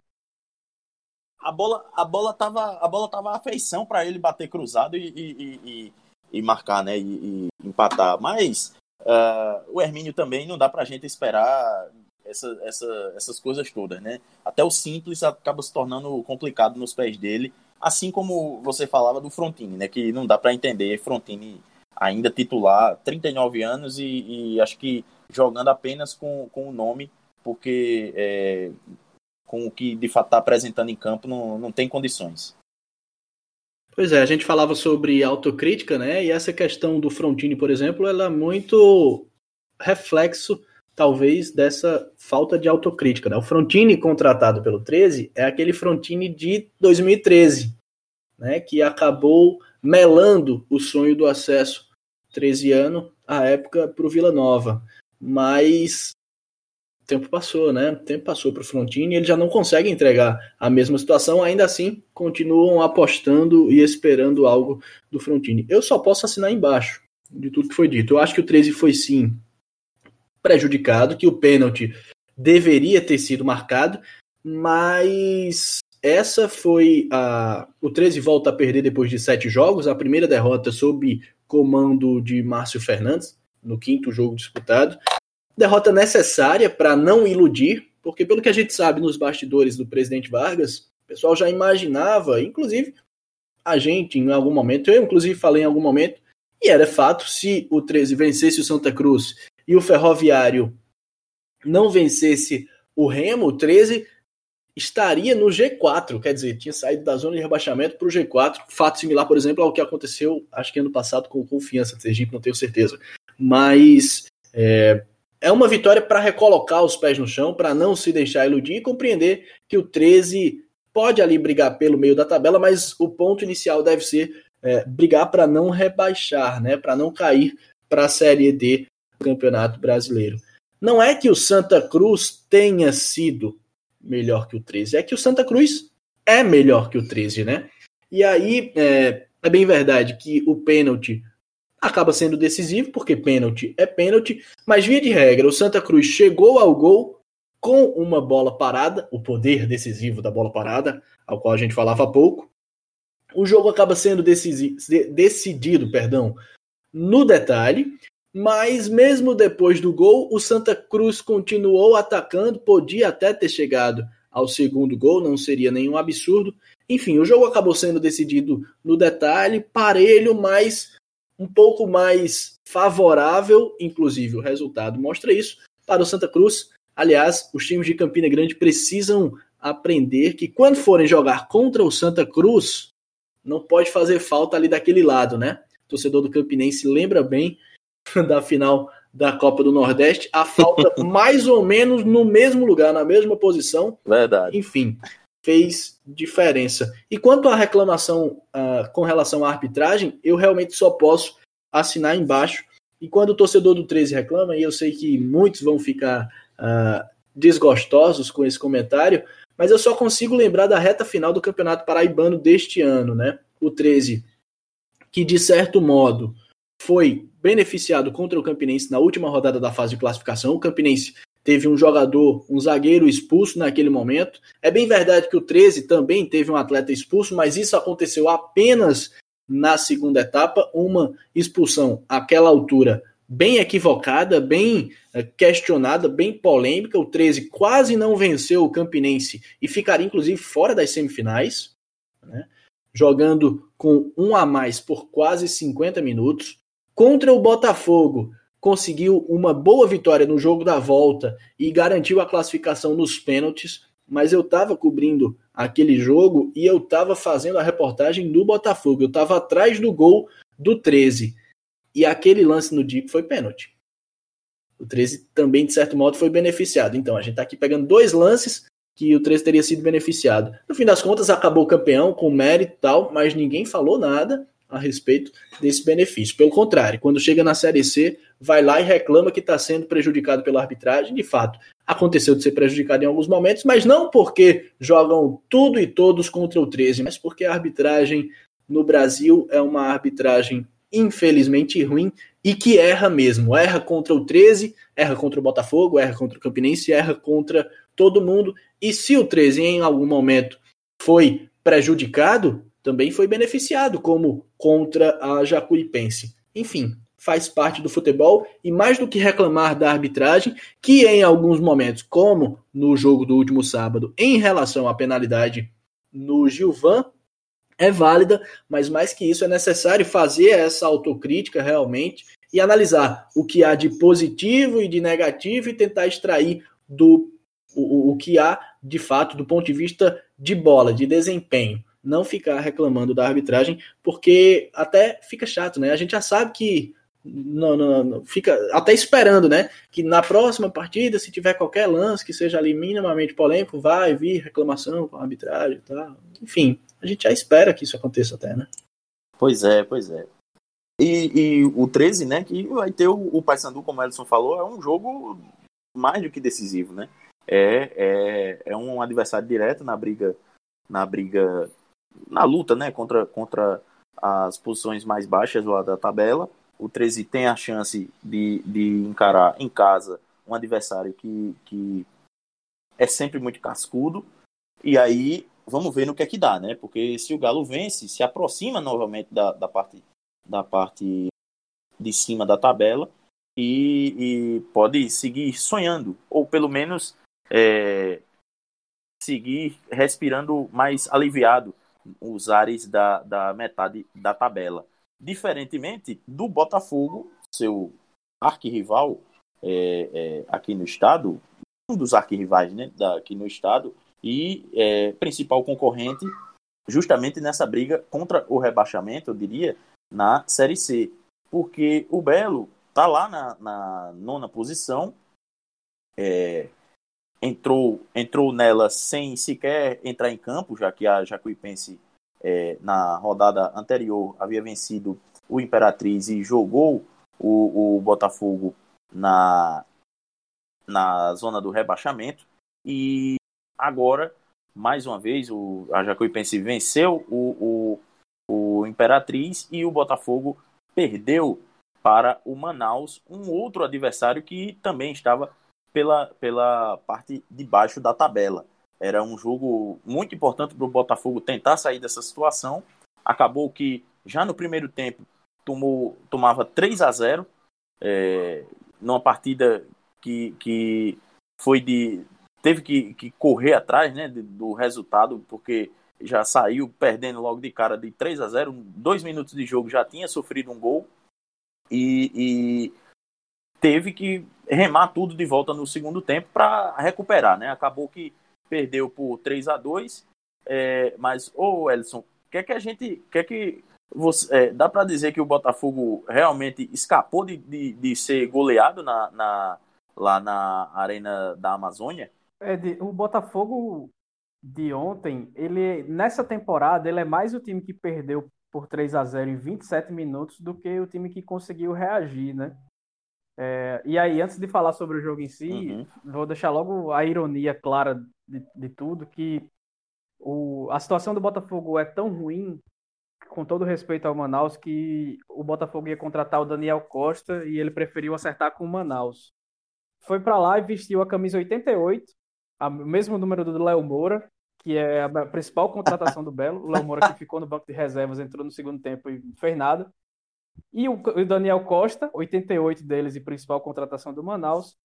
A bola, a bola tava, a bola tava à feição para ele bater cruzado e, e, e, e marcar, né, e, empatar. Mas uh, o Hermínio também não dá para a gente esperar essa, essa, essas coisas todas, né? Até o simples acaba se tornando complicado nos pés dele Assim como você falava do Frontini, né? Que não dá para entender Frontini ainda titular, 39 anos e, e, acho que jogando apenas com, com o nome, porque é, com o que de fato está apresentando em campo, não, não tem condições. Pois é, a gente falava sobre autocrítica, né? E essa questão do Frontini, por exemplo, ela é muito reflexo, talvez, dessa falta de autocrítica. Né? O Frontini contratado pelo 13 é aquele Frontini de 2013, né? Que acabou melando o sonho do acesso 13 anos à época para o Vila Nova. Mas tempo passou, né? O tempo passou para o Frontini, ele já não consegue entregar a mesma situação, ainda assim continuam apostando e esperando algo do Frontini. Eu só posso assinar embaixo de tudo que foi dito. Eu acho que o 13 foi sim prejudicado, que o pênalti deveria ter sido marcado, mas essa foi a. O 13 volta a perder depois de sete jogos, a primeira derrota sob comando de Márcio Fernandes, no quinto jogo disputado. Derrota necessária para não iludir, porque pelo que a gente sabe nos bastidores do presidente Vargas, o pessoal já imaginava, inclusive a gente em algum momento, eu inclusive falei em algum momento, e era fato, se o 13 vencesse o Santa Cruz e o Ferroviário não vencesse o Remo, o 13 estaria no G4, quer dizer, tinha saído da zona de rebaixamento para o G4, fato similar, por exemplo, ao que aconteceu, acho que ano passado com o Confiança de Sergipe, não tenho certeza. Mas é, é uma vitória para recolocar os pés no chão, para não se deixar iludir e compreender que o 13 pode ali brigar pelo meio da tabela, mas o ponto inicial deve ser é, brigar para não rebaixar, né, para não cair para a Série D do Campeonato Brasileiro. Não é que o Santa Cruz tenha sido melhor que o 13, é que o Santa Cruz é melhor que o 13, né? E aí é, é bem verdade que o pênalti acaba sendo decisivo, porque pênalti é pênalti, mas via de regra, o Santa Cruz chegou ao gol com uma bola parada, o poder decisivo da bola parada, ao qual a gente falava há pouco. O jogo acaba sendo decidido, perdão, no detalhe, mas mesmo depois do gol, o Santa Cruz continuou atacando, podia até ter chegado ao segundo gol, não seria nenhum absurdo. Enfim, o jogo acabou sendo decidido no detalhe, parelho, mas um pouco mais favorável, inclusive o resultado mostra isso, para o Santa Cruz. Aliás, os times de Campina Grande precisam aprender que quando forem jogar contra o Santa Cruz, não pode fazer falta ali daquele lado, né? O torcedor do Campinense lembra bem da final da Copa do Nordeste, a falta mais ou menos no mesmo lugar, na mesma posição. Verdade. Enfim, fez diferença. E quanto à reclamação uh, com relação à arbitragem, eu realmente só posso assinar embaixo. E quando o torcedor do 13 reclama, e eu sei que muitos vão ficar uh, desgostosos com esse comentário, mas eu só consigo lembrar da reta final do Campeonato Paraibano deste ano, né? O 13, que de certo modo foi beneficiado contra o Campinense na última rodada da fase de classificação. O Campinense teve um jogador, um zagueiro expulso naquele momento. É bem verdade que o 13 também teve um atleta expulso, mas isso aconteceu apenas na segunda etapa, uma expulsão àquela altura bem equivocada, bem eh, questionada, bem polêmica. O 13 quase não venceu o Campinense e ficaria inclusive fora das semifinais, né? jogando com um a mais por quase 50 minutos. Contra o Botafogo, conseguiu uma boa vitória no jogo da volta e garantiu a classificação nos pênaltis, mas eu estava cobrindo aquele jogo e eu estava fazendo a reportagem do Botafogo. Eu estava atrás do gol do 13. E aquele lance no Deep foi pênalti. O 13 também, de certo modo, foi beneficiado. Então, a gente está aqui pegando dois lances que o 13 teria sido beneficiado. No fim das contas, acabou campeão com mérito e tal, mas ninguém falou nada a respeito desse benefício. Pelo contrário, quando chega na Série C, vai lá e reclama que está sendo prejudicado pela arbitragem. De fato, aconteceu de ser prejudicado em alguns momentos, mas não porque jogam tudo e todos contra o 13, mas porque a arbitragem no Brasil é uma arbitragem infelizmente ruim e que erra mesmo. Erra contra o 13, erra contra o Botafogo, erra contra o Campinense, erra contra todo mundo. E se o 13 em algum momento foi prejudicado, também foi beneficiado, como contra a Jacuipense. Enfim, faz parte do futebol e mais do que reclamar da arbitragem, que em alguns momentos, como no jogo do último sábado, em relação à penalidade no Gilvan, é válida, mas mais que isso é necessário fazer essa autocrítica realmente e analisar o que há de positivo e de negativo e tentar extrair do o, o que há de fato do ponto de vista de bola, de desempenho. Não ficar reclamando da arbitragem, porque até fica chato, né? A gente já sabe que não, não, não, fica até esperando, né? Que na próxima partida, se tiver qualquer lance que seja ali minimamente polêmico, vai vir reclamação com a arbitragem, tá? Enfim, a gente já espera que isso aconteça até, né? Pois é, pois é. E, e o 13, né? Que vai ter o, o Paysandu, como o Edson falou, é um jogo mais do que decisivo, né? É, é, é um adversário direto na briga, na briga, na luta, né? Contra, contra as posições mais baixas lá da tabela. O 13 tem a chance de, de encarar em casa um adversário que, que é sempre muito cascudo. E aí vamos ver no que é que dá, né? Porque se o Galo vence, se aproxima novamente da, da parte da parte de cima da tabela e, e pode seguir sonhando ou pelo menos é, seguir respirando mais aliviado os ares da, da metade da tabela. Diferentemente do Botafogo, seu arquirrival é, é, aqui no estado, um dos arquirrivais né, aqui no estado, e é, principal concorrente justamente nessa briga contra o rebaixamento, eu diria, na Série C. Porque o Belo está lá na, na, nona posição, é, entrou, entrou nela sem sequer entrar em campo, já que a Jacuipense é, na rodada anterior havia vencido o Imperatriz e jogou o, o Botafogo na, na zona do rebaixamento. E agora, mais uma vez, o, a Jacuipense venceu o, o, o Imperatriz e o Botafogo perdeu para o Manaus, um outro adversário que também estava pela, pela parte de baixo da tabela. Era um jogo muito importante para o Botafogo tentar sair dessa situação. Acabou que já no primeiro tempo tomou, tomava 3 a 0 é, numa partida que, que foi de teve que, que correr atrás né, do resultado, porque já saiu perdendo logo de cara de 3 a 0 dois minutos de jogo já tinha sofrido um gol e, e teve que remar tudo de volta no segundo tempo para recuperar, né? Acabou que perdeu por 3 a 2 é, mas, ô Elson, quer que a gente. Quer que você, é, dá para dizer que o Botafogo realmente escapou de, de, de ser goleado na, na, lá na Arena da Amazônia? Ed, o Botafogo de ontem, ele nessa temporada, ele é mais o time que perdeu por 3 a 0 em 27 minutos do que o time que conseguiu reagir, né? É, e aí, antes de falar sobre o jogo em si, uhum. vou deixar logo a ironia clara de, de tudo, que o, a situação do Botafogo é tão ruim, com todo respeito ao Manaus, que o Botafogo ia contratar o Daniel Costa e ele preferiu acertar com o Manaus. Foi para lá e vestiu a camisa 88, o mesmo número do Léo Moura, que é a principal contratação do Belo. O Léo Moura que ficou no banco de reservas, entrou no segundo tempo e fez nada. E o Daniel Costa, 88 deles e principal contratação do Manaus,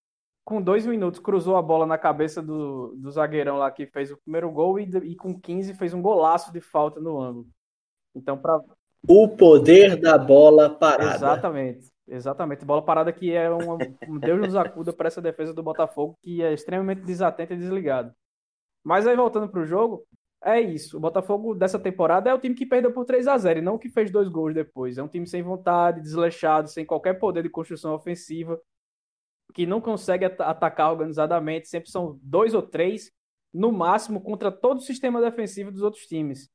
com dois minutos cruzou a bola na cabeça do, do zagueirão lá que fez o primeiro gol e, e com 15 fez um golaço de falta no ângulo. Então, para o poder da bola parada. Exatamente. Exatamente. Bola parada que é um, um Deus nos acuda para essa defesa do Botafogo, que é extremamente desatenta e desligado. Mas aí, voltando para o jogo, é isso. O Botafogo dessa temporada é o time que perdeu por 3 a 0 e não o que fez dois gols depois. É um time sem vontade, desleixado, sem qualquer poder de construção ofensiva, que não consegue at atacar organizadamente. Sempre são dois ou três, no máximo, contra todo o sistema defensivo dos outros times.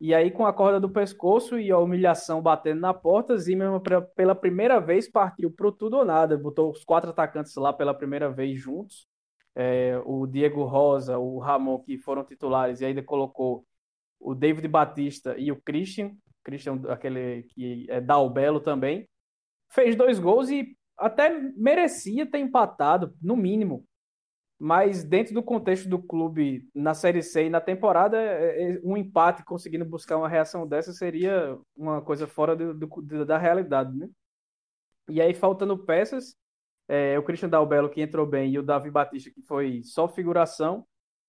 E aí, com a corda do pescoço e a humilhação batendo na porta, Zimmermann, pela primeira vez, partiu pro tudo ou nada. Botou os quatro atacantes lá pela primeira vez juntos. É, o Diego Rosa, o Ramon, que foram titulares, e ainda colocou o David Batista e o Christian. Christian, aquele que é Dalbelo também. Fez dois gols e até merecia ter empatado, no mínimo mas dentro do contexto do clube na Série C e na temporada, é, é, um empate conseguindo buscar uma reação dessa seria uma coisa fora do, do, da realidade, né? E aí, faltando peças, é, o Christian Dalbello, que entrou bem, e o Davi Batista, que foi só figuração,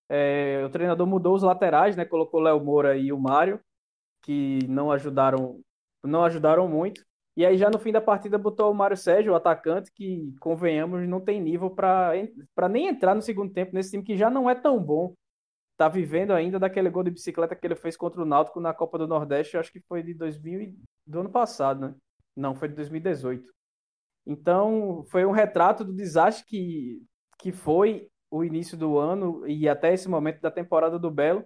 é, o treinador mudou os laterais, né? Colocou o Léo Moura e o Mário, que não ajudaram, não ajudaram muito. E aí já no fim da partida botou o Mário Sérgio, o atacante, que, convenhamos, não tem nível para nem entrar no segundo tempo nesse time que já não é tão bom. Tá vivendo ainda daquele gol de bicicleta que ele fez contra o Náutico na Copa do Nordeste, acho que foi de 2000 do ano passado, né? Não, foi de 2018. Então, foi um retrato do desastre que, que foi o início do ano e até esse momento da temporada do Belo,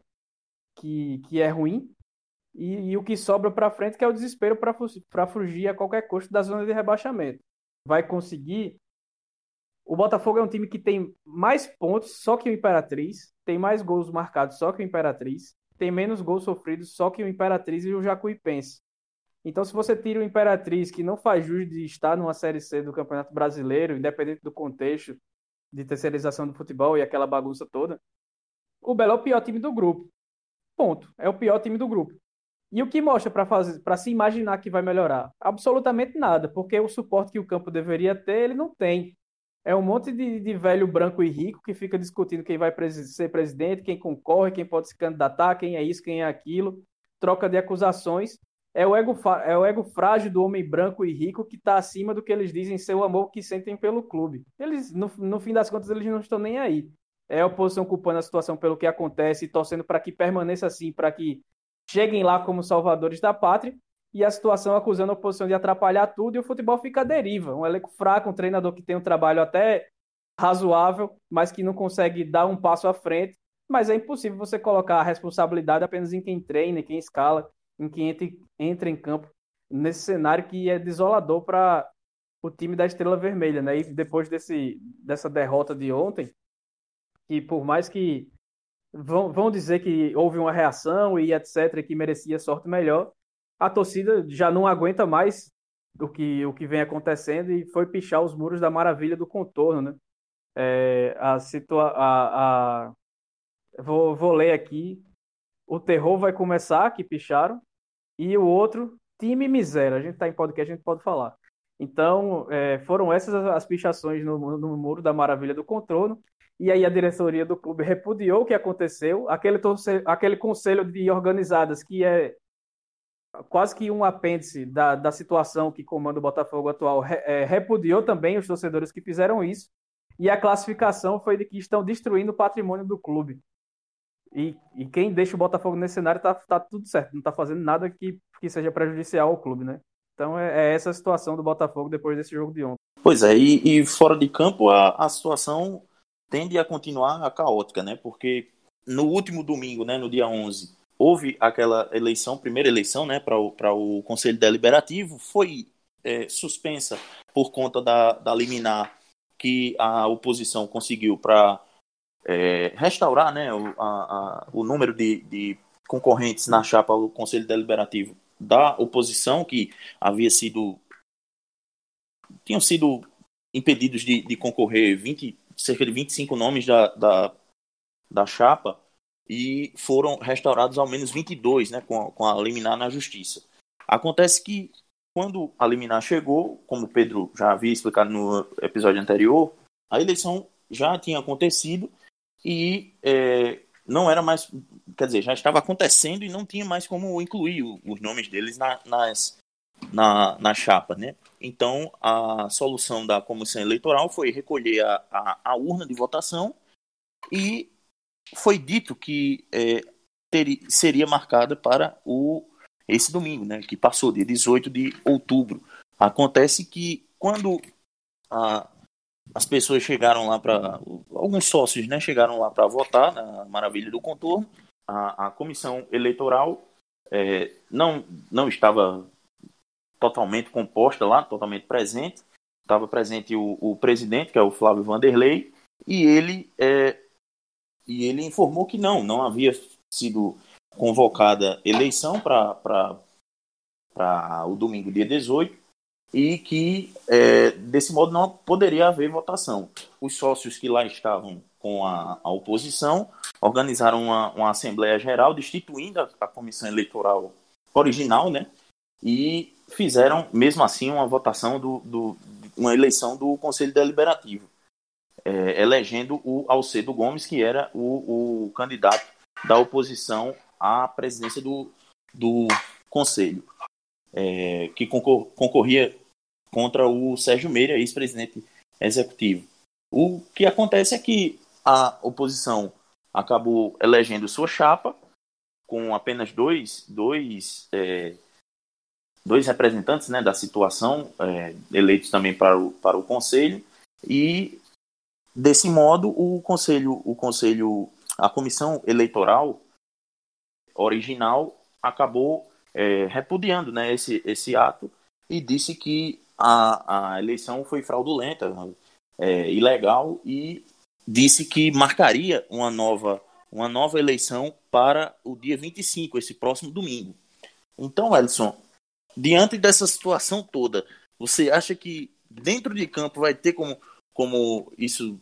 que, que é ruim, e, e o que sobra para frente, que é o desespero para fugir a qualquer custo da zona de rebaixamento. Vai conseguir. O Botafogo é um time que tem mais pontos só que o Imperatriz, tem mais gols marcados só que o Imperatriz, tem menos gols sofridos só que o Imperatriz e o Jacuipense. Então, se você tira o Imperatriz, que não faz jus de estar numa Série C do Campeonato Brasileiro, independente do contexto de terceirização do futebol e aquela bagunça toda, o Belo é o pior time do grupo. Ponto. É o pior time do grupo. E o que mostra para se imaginar que vai melhorar? Absolutamente nada, porque o suporte que o campo deveria ter, ele não tem. É um monte de, de velho branco e rico que fica discutindo quem vai ser presidente, quem concorre, quem pode se candidatar, quem é isso, quem é aquilo, troca de acusações. É o ego, é o ego frágil do homem branco e rico que está acima do que eles dizem ser o amor que sentem pelo clube. Eles, no, no fim das contas, eles não estão nem aí. É a oposição culpando a situação pelo que acontece, torcendo para que permaneça assim, para que cheguem lá como salvadores da pátria e a situação acusando a oposição de atrapalhar tudo e o futebol fica à deriva. Um elenco fraco, um treinador que tem um trabalho até razoável, mas que não consegue dar um passo à frente. Mas é impossível você colocar a responsabilidade apenas em quem treina, em quem escala, em quem entra, entra em campo nesse cenário que é desolador para o time da Estrela Vermelha, né? E depois desse, dessa derrota de ontem, que por mais que vão, vão dizer que houve uma reação e etc, que merecia sorte melhor, a torcida já não aguenta mais o que, o que vem acontecendo e foi pichar os muros da maravilha do contorno, né? É, a situa a... Vou, vou ler aqui. O terror vai começar, que picharam, e o outro, time miséria. A gente está em podcast, a gente pode falar. Então, é, foram essas as pichações no, no muro da maravilha do contorno e aí a diretoria do clube repudiou o que aconteceu, aquele, aquele conselho de organizadas que é quase que um apêndice da, da situação que comanda o Botafogo atual, é, repudiou também os torcedores que fizeram isso, e a classificação foi de que estão destruindo o patrimônio do clube. E, e quem deixa o Botafogo nesse cenário tá, tá tudo certo, não tá fazendo nada que, que seja prejudicial ao clube, né? Então é, é essa a situação do Botafogo depois desse jogo de ontem. Pois é, e, e fora de campo a, a situação tende a continuar caótica, né? Porque no último domingo, né, no dia 11, houve aquela eleição, primeira eleição, né, para o, o Conselho Deliberativo, foi é, suspensa por conta da, da liminar que a oposição conseguiu para é, restaurar né, o, a, a, o número de, de concorrentes na chapa do Conselho Deliberativo da oposição, que havia sido. tinham sido impedidos de, de concorrer 20, cerca de 25 nomes da, da, da chapa e foram restaurados ao menos 22 né, com, com a liminar na justiça. Acontece que quando a liminar chegou, como o Pedro já havia explicado no episódio anterior, a eleição já tinha acontecido e é, não era mais, quer dizer, já estava acontecendo e não tinha mais como incluir os nomes deles na, nas, na, na chapa, né? Então, a solução da comissão eleitoral foi recolher a, a, a urna de votação e foi dito que é, teria, seria marcada para o esse domingo, né? Que passou, dia 18 de outubro. Acontece que quando a, as pessoas chegaram lá para alguns sócios, né? Chegaram lá para votar na Maravilha do Contorno. A, a comissão eleitoral é, não não estava totalmente composta lá, totalmente presente. Estava presente o, o, presidente, que é o Flávio Vanderlei, e ele, é, e ele informou que não, não havia sido convocada eleição para o domingo, dia 18, e que é, desse modo não poderia haver votação. Os sócios que lá estavam com a, a oposição organizaram uma, uma Assembleia Geral destituindo a, a comissão eleitoral original, né? E fizeram, mesmo assim, uma votação do, do uma eleição do Conselho Deliberativo, é, elegendo o Alcedo Gomes, que era o, o candidato da oposição à presidência do, do Conselho. É, que concor concorria contra o Sérgio Meira, ex-presidente executivo. O que acontece é que a oposição acabou elegendo sua chapa com apenas dois, dois, é, dois representantes né, da situação, é, eleitos também para o, para o conselho, e desse modo o conselho, o conselho, a comissão eleitoral original acabou é, repudiando né, esse, esse ato e disse que a, a eleição foi fraudulenta, é, ilegal e disse que marcaria uma nova, uma nova eleição para o dia 25, esse próximo domingo. Então, Edson, diante dessa situação toda, você acha que dentro de campo vai ter como, como isso,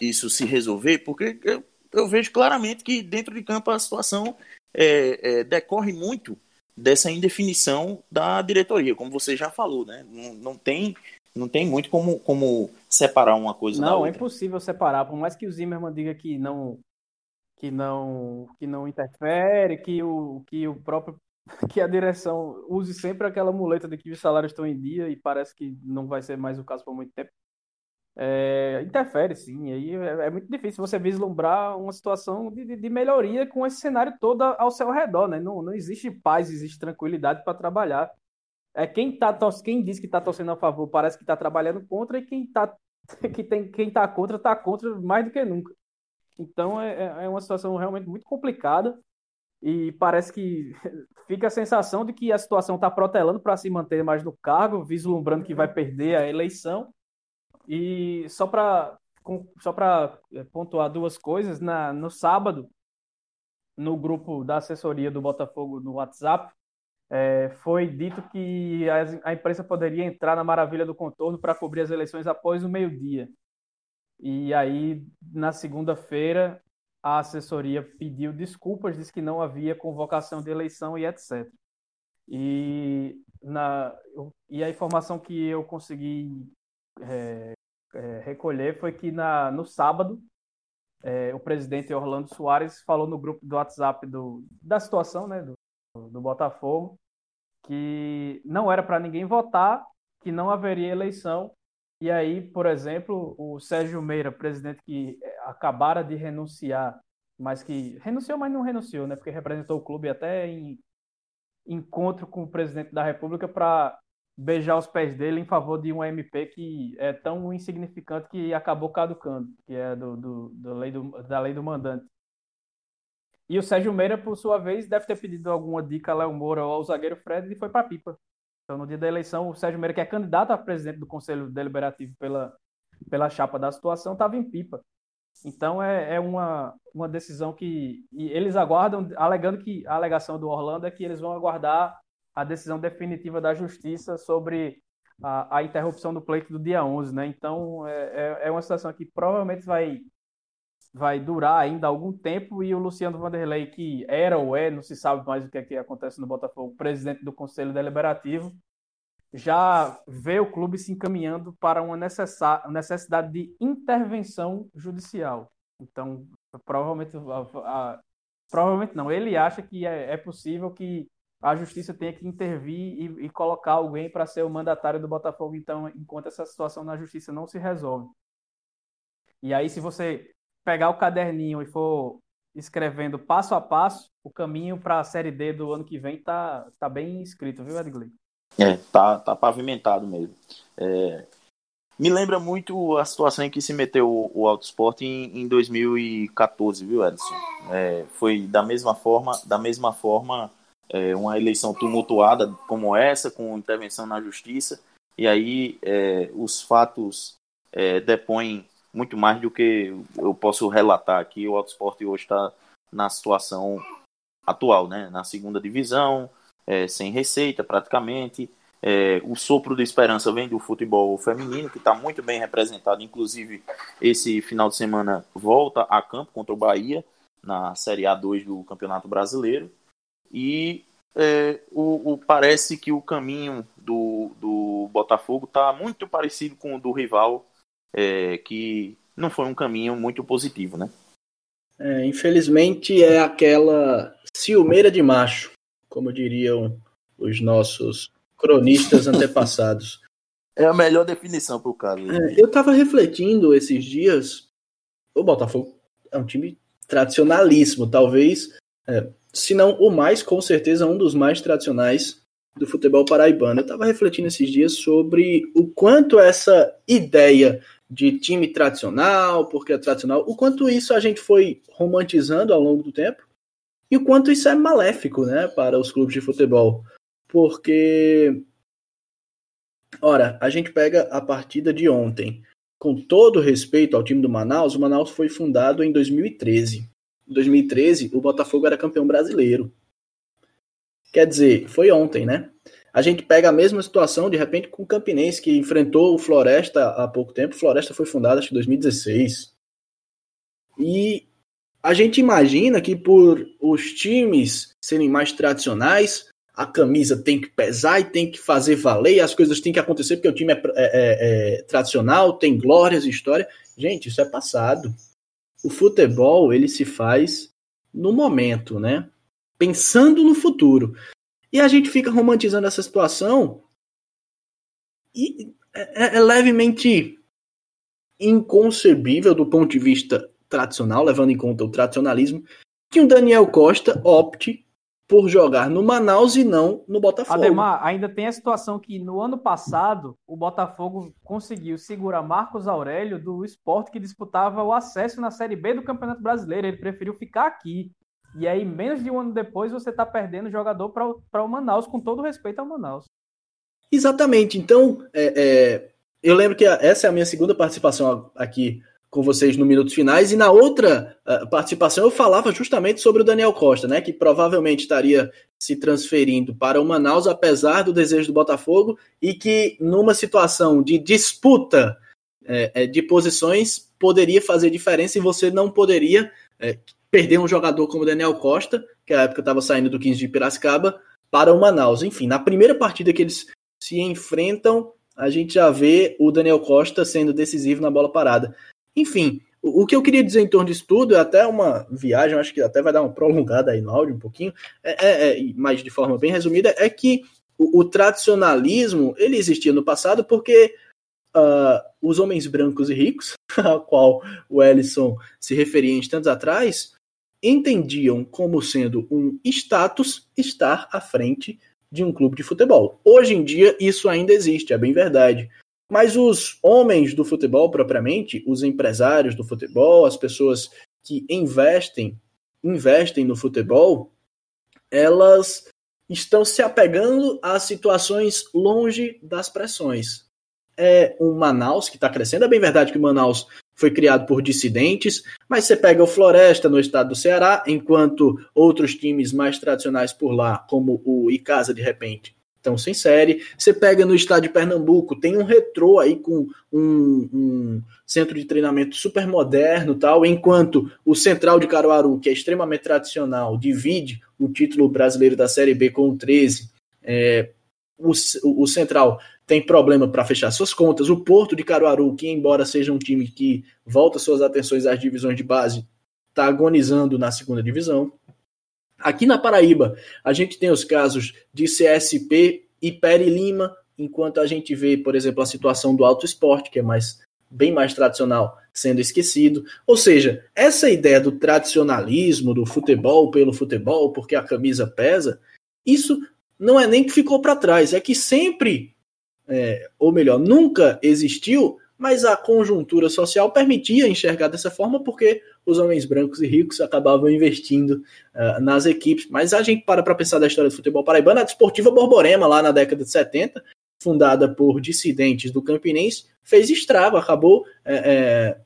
isso se resolver? Porque eu, eu vejo claramente que dentro de campo a situação é, é, decorre muito dessa indefinição da diretoria, como você já falou, né? Não, não tem não tem muito como, como separar uma coisa não, da outra. Não, é impossível separar, por mais que o Zimmermann diga que não que não que não interfere, que o que o próprio que a direção use sempre aquela muleta de que os salários estão em dia e parece que não vai ser mais o caso por muito tempo. É, interfere sim, aí é, é, muito difícil você vislumbrar uma situação de, de, melhoria com esse cenário todo ao seu redor, né? Não, não existe paz, existe tranquilidade para trabalhar. É quem tá quem diz que está torcendo a favor parece que está trabalhando contra e quem tá que tem quem tá contra está contra mais do que nunca. Então é, é, é uma situação realmente muito complicada e parece que fica a sensação de que a situação está protelando para se manter mais no cargo, vislumbrando que vai perder a eleição. E só para só para é, pontuar duas coisas, na, no sábado, no grupo da assessoria do Botafogo no WhatsApp, é, foi dito que a, a, imprensa poderia entrar na maravilha do contorno para cobrir as eleições após o meio-dia. E aí, na segunda-feira, a assessoria pediu desculpas, disse que não havia convocação de eleição e etc. E, na, e a informação que eu consegui é, é, recolher foi que na, no sábado, é, o presidente Orlando Soares falou no grupo do WhatsApp do, da situação né, do, do Botafogo, que não era para ninguém votar, que não haveria eleição. E aí, por exemplo, o Sérgio Meira, presidente que acabara de renunciar, mas que renunciou, mas não renunciou, né? Porque representou o clube até em encontro com o presidente da República para beijar os pés dele em favor de um MP que é tão insignificante que acabou caducando, que é do, do, do lei do, da lei do mandante. E o Sérgio Meira, por sua vez, deve ter pedido alguma dica a Léo Moura ou ao zagueiro Fred e foi para pipa. Então, no dia da eleição, o Sérgio Meira, que é candidato a presidente do Conselho Deliberativo pela, pela chapa da situação, estava em pipa. Então, é, é uma, uma decisão que eles aguardam, alegando que a alegação do Orlando é que eles vão aguardar a decisão definitiva da Justiça sobre a, a interrupção do pleito do dia 11, né? Então, é, é, é uma situação que provavelmente vai vai durar ainda algum tempo e o Luciano Vanderlei, que era ou é, não se sabe mais o que, é que acontece no Botafogo, presidente do Conselho Deliberativo, já vê o clube se encaminhando para uma necessidade de intervenção judicial. Então, provavelmente, provavelmente não, ele acha que é, é, possível que a justiça tenha que intervir e, e colocar alguém para ser o mandatário do Botafogo, então, enquanto essa situação na justiça não se resolve. E aí, se você pegar o caderninho e for escrevendo passo a passo, o caminho para a Série D do ano que vem tá, tá bem escrito, viu, Edgley? É, tá, tá pavimentado mesmo. É, me lembra muito a situação em que se meteu o, o Autosport em, em 2014, viu, Edson? É, foi da mesma forma, da mesma forma é, uma eleição tumultuada como essa, com intervenção na justiça, e aí é, os fatos é, depõem muito mais do que eu posso relatar aqui. O Autosport hoje está na situação atual, né? Na segunda divisão, é, sem receita praticamente. É, o sopro de esperança vem do futebol feminino, que está muito bem representado. Inclusive, esse final de semana volta a campo contra o Bahia, na Série A2 do Campeonato Brasileiro. E é, o, o, parece que o caminho do, do Botafogo está muito parecido com o do rival é, que não foi um caminho muito positivo, né? É, infelizmente é aquela ciumeira de macho, como diriam os nossos cronistas antepassados. É a melhor definição para o caso. É, eu estava refletindo esses dias. O Botafogo é um time tradicionalíssimo, talvez, é, se não o mais, com certeza, um dos mais tradicionais do futebol paraibano. Eu estava refletindo esses dias sobre o quanto essa ideia de time tradicional, porque é tradicional, o quanto isso a gente foi romantizando ao longo do tempo e o quanto isso é maléfico né, para os clubes de futebol. Porque Ora, a gente pega a partida de ontem. Com todo respeito ao time do Manaus, o Manaus foi fundado em 2013. Em 2013, o Botafogo era campeão brasileiro. Quer dizer, foi ontem, né? A gente pega a mesma situação, de repente, com o Campinense, que enfrentou o Floresta há pouco tempo. Floresta foi fundado, acho que em 2016. E a gente imagina que por os times serem mais tradicionais, a camisa tem que pesar e tem que fazer valer, as coisas têm que acontecer porque o time é, é, é, é tradicional, tem glórias e história. Gente, isso é passado. O futebol, ele se faz no momento, né? Pensando no futuro. E a gente fica romantizando essa situação e é, é, é levemente inconcebível do ponto de vista tradicional, levando em conta o tradicionalismo, que um Daniel Costa opte por jogar no Manaus e não no Botafogo. Ademar, ainda tem a situação que no ano passado o Botafogo conseguiu segurar Marcos Aurélio do esporte que disputava o acesso na Série B do Campeonato Brasileiro. Ele preferiu ficar aqui. E aí, menos de um ano depois, você está perdendo jogador para o Manaus, com todo respeito ao Manaus. Exatamente. Então, é, é, eu lembro que essa é a minha segunda participação aqui com vocês no Minutos Finais. E na outra uh, participação eu falava justamente sobre o Daniel Costa, né? Que provavelmente estaria se transferindo para o Manaus, apesar do desejo do Botafogo, e que numa situação de disputa é, de posições poderia fazer diferença e você não poderia é, perder um jogador como Daniel Costa, que à época estava saindo do 15 de Piracicaba, para o Manaus. Enfim, na primeira partida que eles se enfrentam, a gente já vê o Daniel Costa sendo decisivo na bola parada. Enfim, o, que eu queria dizer em torno disso tudo é até uma viagem, acho que até vai dar uma prolongada aí no áudio um pouquinho, é, é, é mas de forma bem resumida, é que o, o tradicionalismo ele existia no passado porque uh, os homens brancos e ricos, a qual o Ellison se referia instantes atrás, entendiam como sendo um status estar à frente de um clube de futebol. Hoje em dia isso ainda existe, é bem verdade. Mas os homens do futebol propriamente, os empresários do futebol, as pessoas que investem, investem no futebol, elas estão se apegando a situações longe das pressões. É um Manaus que está crescendo, é bem verdade que o Manaus foi criado por dissidentes, mas você pega o Floresta no estado do Ceará, enquanto outros times mais tradicionais por lá, como o Icasa de repente, estão sem série. Você pega no estado de Pernambuco, tem um retrô aí com um, um, centro de treinamento super moderno tal, enquanto o Central de Caruaru, que é extremamente tradicional, divide o título brasileiro da Série B com o 13. É, o, o Central tem problema para fechar suas contas. O Porto de Caruaru, que embora seja um time que volta suas atenções às divisões de base, está agonizando na segunda divisão. Aqui na Paraíba, a gente tem os casos de CSP e Peri Lima, enquanto a gente vê, por exemplo, a situação do alto esporte, que é mais bem mais tradicional, sendo esquecido. Ou seja, essa ideia do tradicionalismo, do futebol pelo futebol, porque a camisa pesa, isso não é nem que ficou para trás, é que sempre, é, ou melhor, nunca existiu mas a conjuntura social permitia enxergar dessa forma porque os homens brancos e ricos acabavam investindo uh, nas equipes. Mas a gente para para pensar da história do futebol paraibano, a Desportiva Borborema, lá na década de 70, fundada por dissidentes do Campinense, fez estrago, acabou é, é,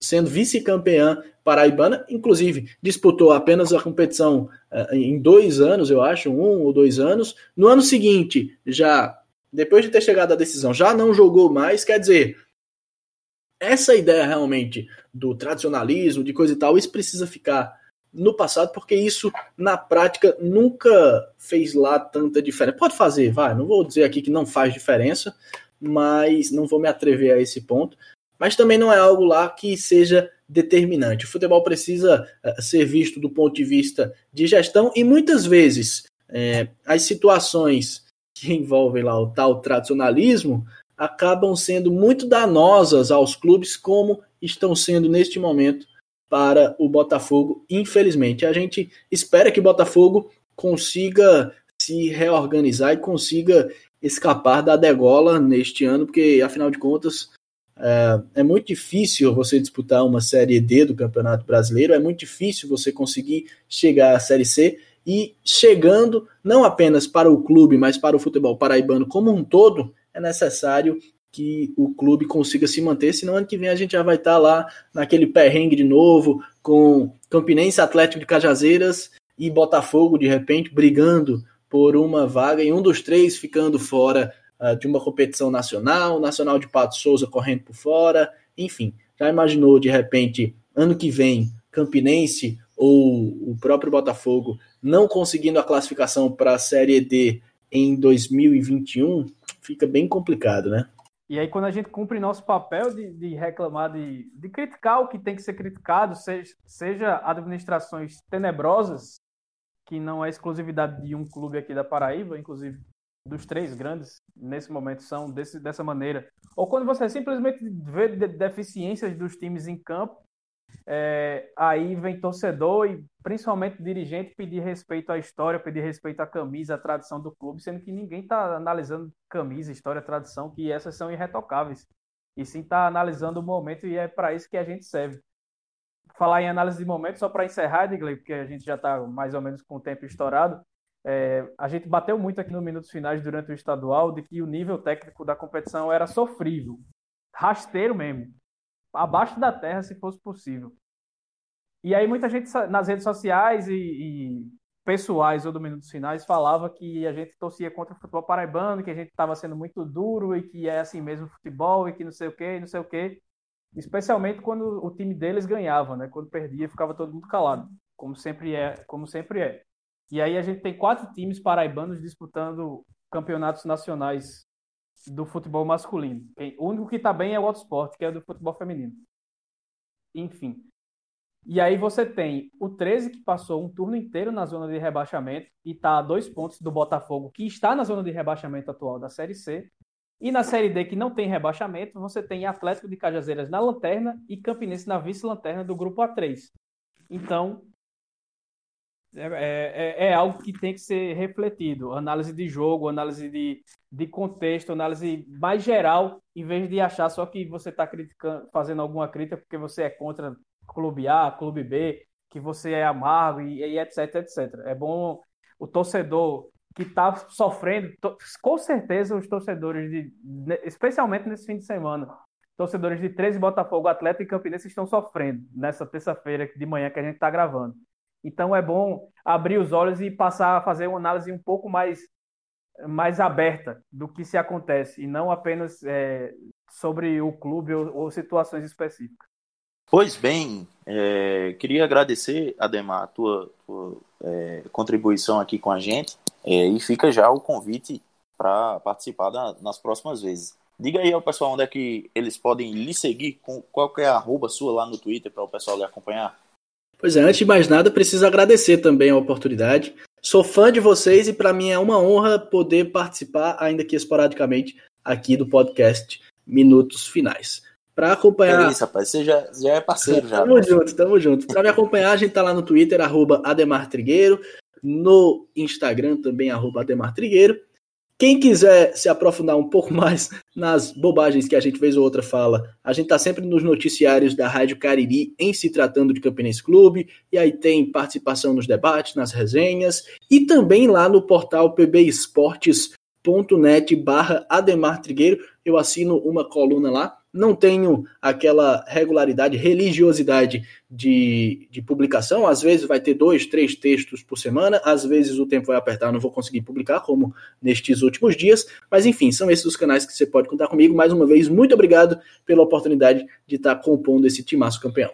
sendo vice-campeã paraibana, inclusive disputou apenas a competição uh, em dois anos, eu acho, um ou dois anos. No ano seguinte, já depois de ter chegado à decisão, já não jogou mais, quer dizer essa ideia realmente do tradicionalismo, de coisa e tal, isso precisa ficar no passado, porque isso na prática nunca fez lá tanta diferença. Pode fazer, vai, não vou dizer aqui que não faz diferença, mas não vou me atrever a esse ponto. Mas também não é algo lá que seja determinante. O futebol precisa uh, ser visto do ponto de vista de gestão e muitas vezes é, as situações que envolvem lá o tal tradicionalismo acabam sendo muito danosas aos clubes, como estão sendo neste momento para o Botafogo, infelizmente. A gente espera que o Botafogo consiga se reorganizar e consiga escapar da degola neste ano, porque afinal de contas é, é, muito difícil você disputar uma Série D do Campeonato Brasileiro, é muito difícil você conseguir chegar à Série C e chegando não apenas para o clube, mas para o futebol paraibano como um todo, é necessário que o clube consiga se manter, senão ano que vem a gente já vai estar lá naquele perrengue de novo, com Campinense Atlético de Cajazeiras e Botafogo, de repente, brigando por uma vaga e um dos três ficando fora uh, de uma competição nacional, Nacional de Pato Souza correndo por fora, enfim. Já imaginou, de repente, ano que vem, Campinense ou o próprio Botafogo não conseguindo a classificação para a Série D em 2021? Fica bem complicado, né? E aí, quando a gente cumpre nosso papel de, de reclamar, de, de, criticar o que tem que ser criticado, seja, seja administrações tenebrosas, que não é exclusividade de um clube aqui da Paraíba, inclusive dos três grandes, nesse momento, são desse, dessa maneira. Ou quando você simplesmente vê deficiências dos times em campo é, aí vem torcedor e principalmente dirigente pedir respeito à história, pedir respeito à camisa, à tradição do clube, sendo que ninguém está analisando camisa, história, tradição, que essas são irretocáveis. E sim está analisando o momento e é para isso que a gente serve. Falar em análise de momento, só para encerrar, Digley, porque a gente já está mais ou menos com o tempo estourado. É, a gente bateu muito aqui nos minutos finais durante o estadual de que o nível técnico da competição era sofrível, rasteiro mesmo abaixo da terra, se fosse possível. E aí muita gente nas redes sociais e, e pessoais ou do Minutos Finais falava que a gente torcia contra o futebol paraibano, que a gente estava sendo muito duro e que é assim mesmo o futebol e que não sei o que, não sei o que. Especialmente quando o time deles ganhava, né? Quando perdia, ficava todo mundo calado, como sempre é, como sempre é. E aí a gente tem quatro times paraibanos disputando campeonatos nacionais do futebol masculino. O único que está bem é o Autosport, que é do futebol feminino. Enfim. E aí você tem o 13 que passou um turno inteiro na zona de rebaixamento e está a dois pontos do Botafogo, que está na zona de rebaixamento atual da Série C. E na Série D, que não tem rebaixamento, você tem Atlético de Cajazeiras na lanterna e Campinense na vice-lanterna do grupo A3. Então, é, é, é, é, algo que tem que ser refletido. Análise de jogo, análise de, de contexto, análise mais geral, em vez de achar só que você está fazendo alguma crítica porque você é contra clube A, clube B, que você é amargo e, e etc, etc. É bom o torcedor que está sofrendo, com certeza os torcedores, de, especialmente nesse fim de semana, torcedores de 13 Botafogo, Atlético e Campinense estão sofrendo nessa terça-feira de manhã que a gente está gravando. Então é bom abrir os olhos e passar a fazer uma análise um pouco mais, mais aberta do que se acontece, e não apenas é, sobre o clube ou, ou, situações específicas. Pois bem, é, queria agradecer, Ademar, a tua, tua é, contribuição aqui com a gente, é, e fica já o convite para participar da, nas próximas vezes. Diga aí ao pessoal onde é que eles podem lhe seguir, com qual é a arroba sua lá no Twitter para o pessoal lhe acompanhar. Pois é, antes de mais nada, preciso agradecer também a oportunidade. Sou fã de vocês e para mim é uma honra poder participar, ainda que esporadicamente, aqui do podcast Minutos Finais. Para acompanhar. É isso, rapaz. Você já, já é parceiro já. Tamo junto, tamo junto. Para me acompanhar, a gente tá lá no Twitter, arroba Ademar Trigueiro, no Instagram também, arroba Ademar Trigueiro. Quem quiser se aprofundar um pouco mais nas bobagens que a gente vez ou outra fala, a gente está sempre nos noticiários da Rádio Cariri em se tratando de Campinense Clube, e aí tem participação nos debates, nas resenhas, e também lá no portal pbesportes.net barra Ademar Trigueiro, eu assino uma coluna lá, não tenho aquela regularidade, religiosidade de, de publicação. Às vezes vai ter dois, três textos por semana, às vezes o tempo vai apertar, não vou conseguir publicar, como nestes últimos dias. Mas enfim, são esses os canais que você pode contar comigo. Mais uma vez, muito obrigado pela oportunidade de estar compondo esse timaço campeão.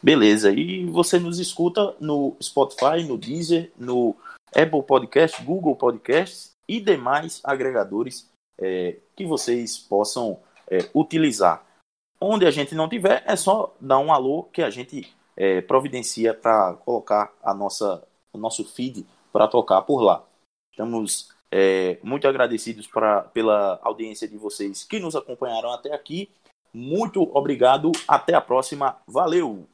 Beleza, e você nos escuta no Spotify, no Deezer, no Apple Podcast, Google Podcasts e demais agregadores é, que vocês possam é, utilizar. Onde a gente não tiver, é só dar um alô que a gente é, providencia para colocar a nossa, o nosso feed para tocar por lá. Estamos É, muito agradecidos pra, pela audiência de vocês que nos acompanharam até aqui. Muito obrigado. Até a próxima. Valeu!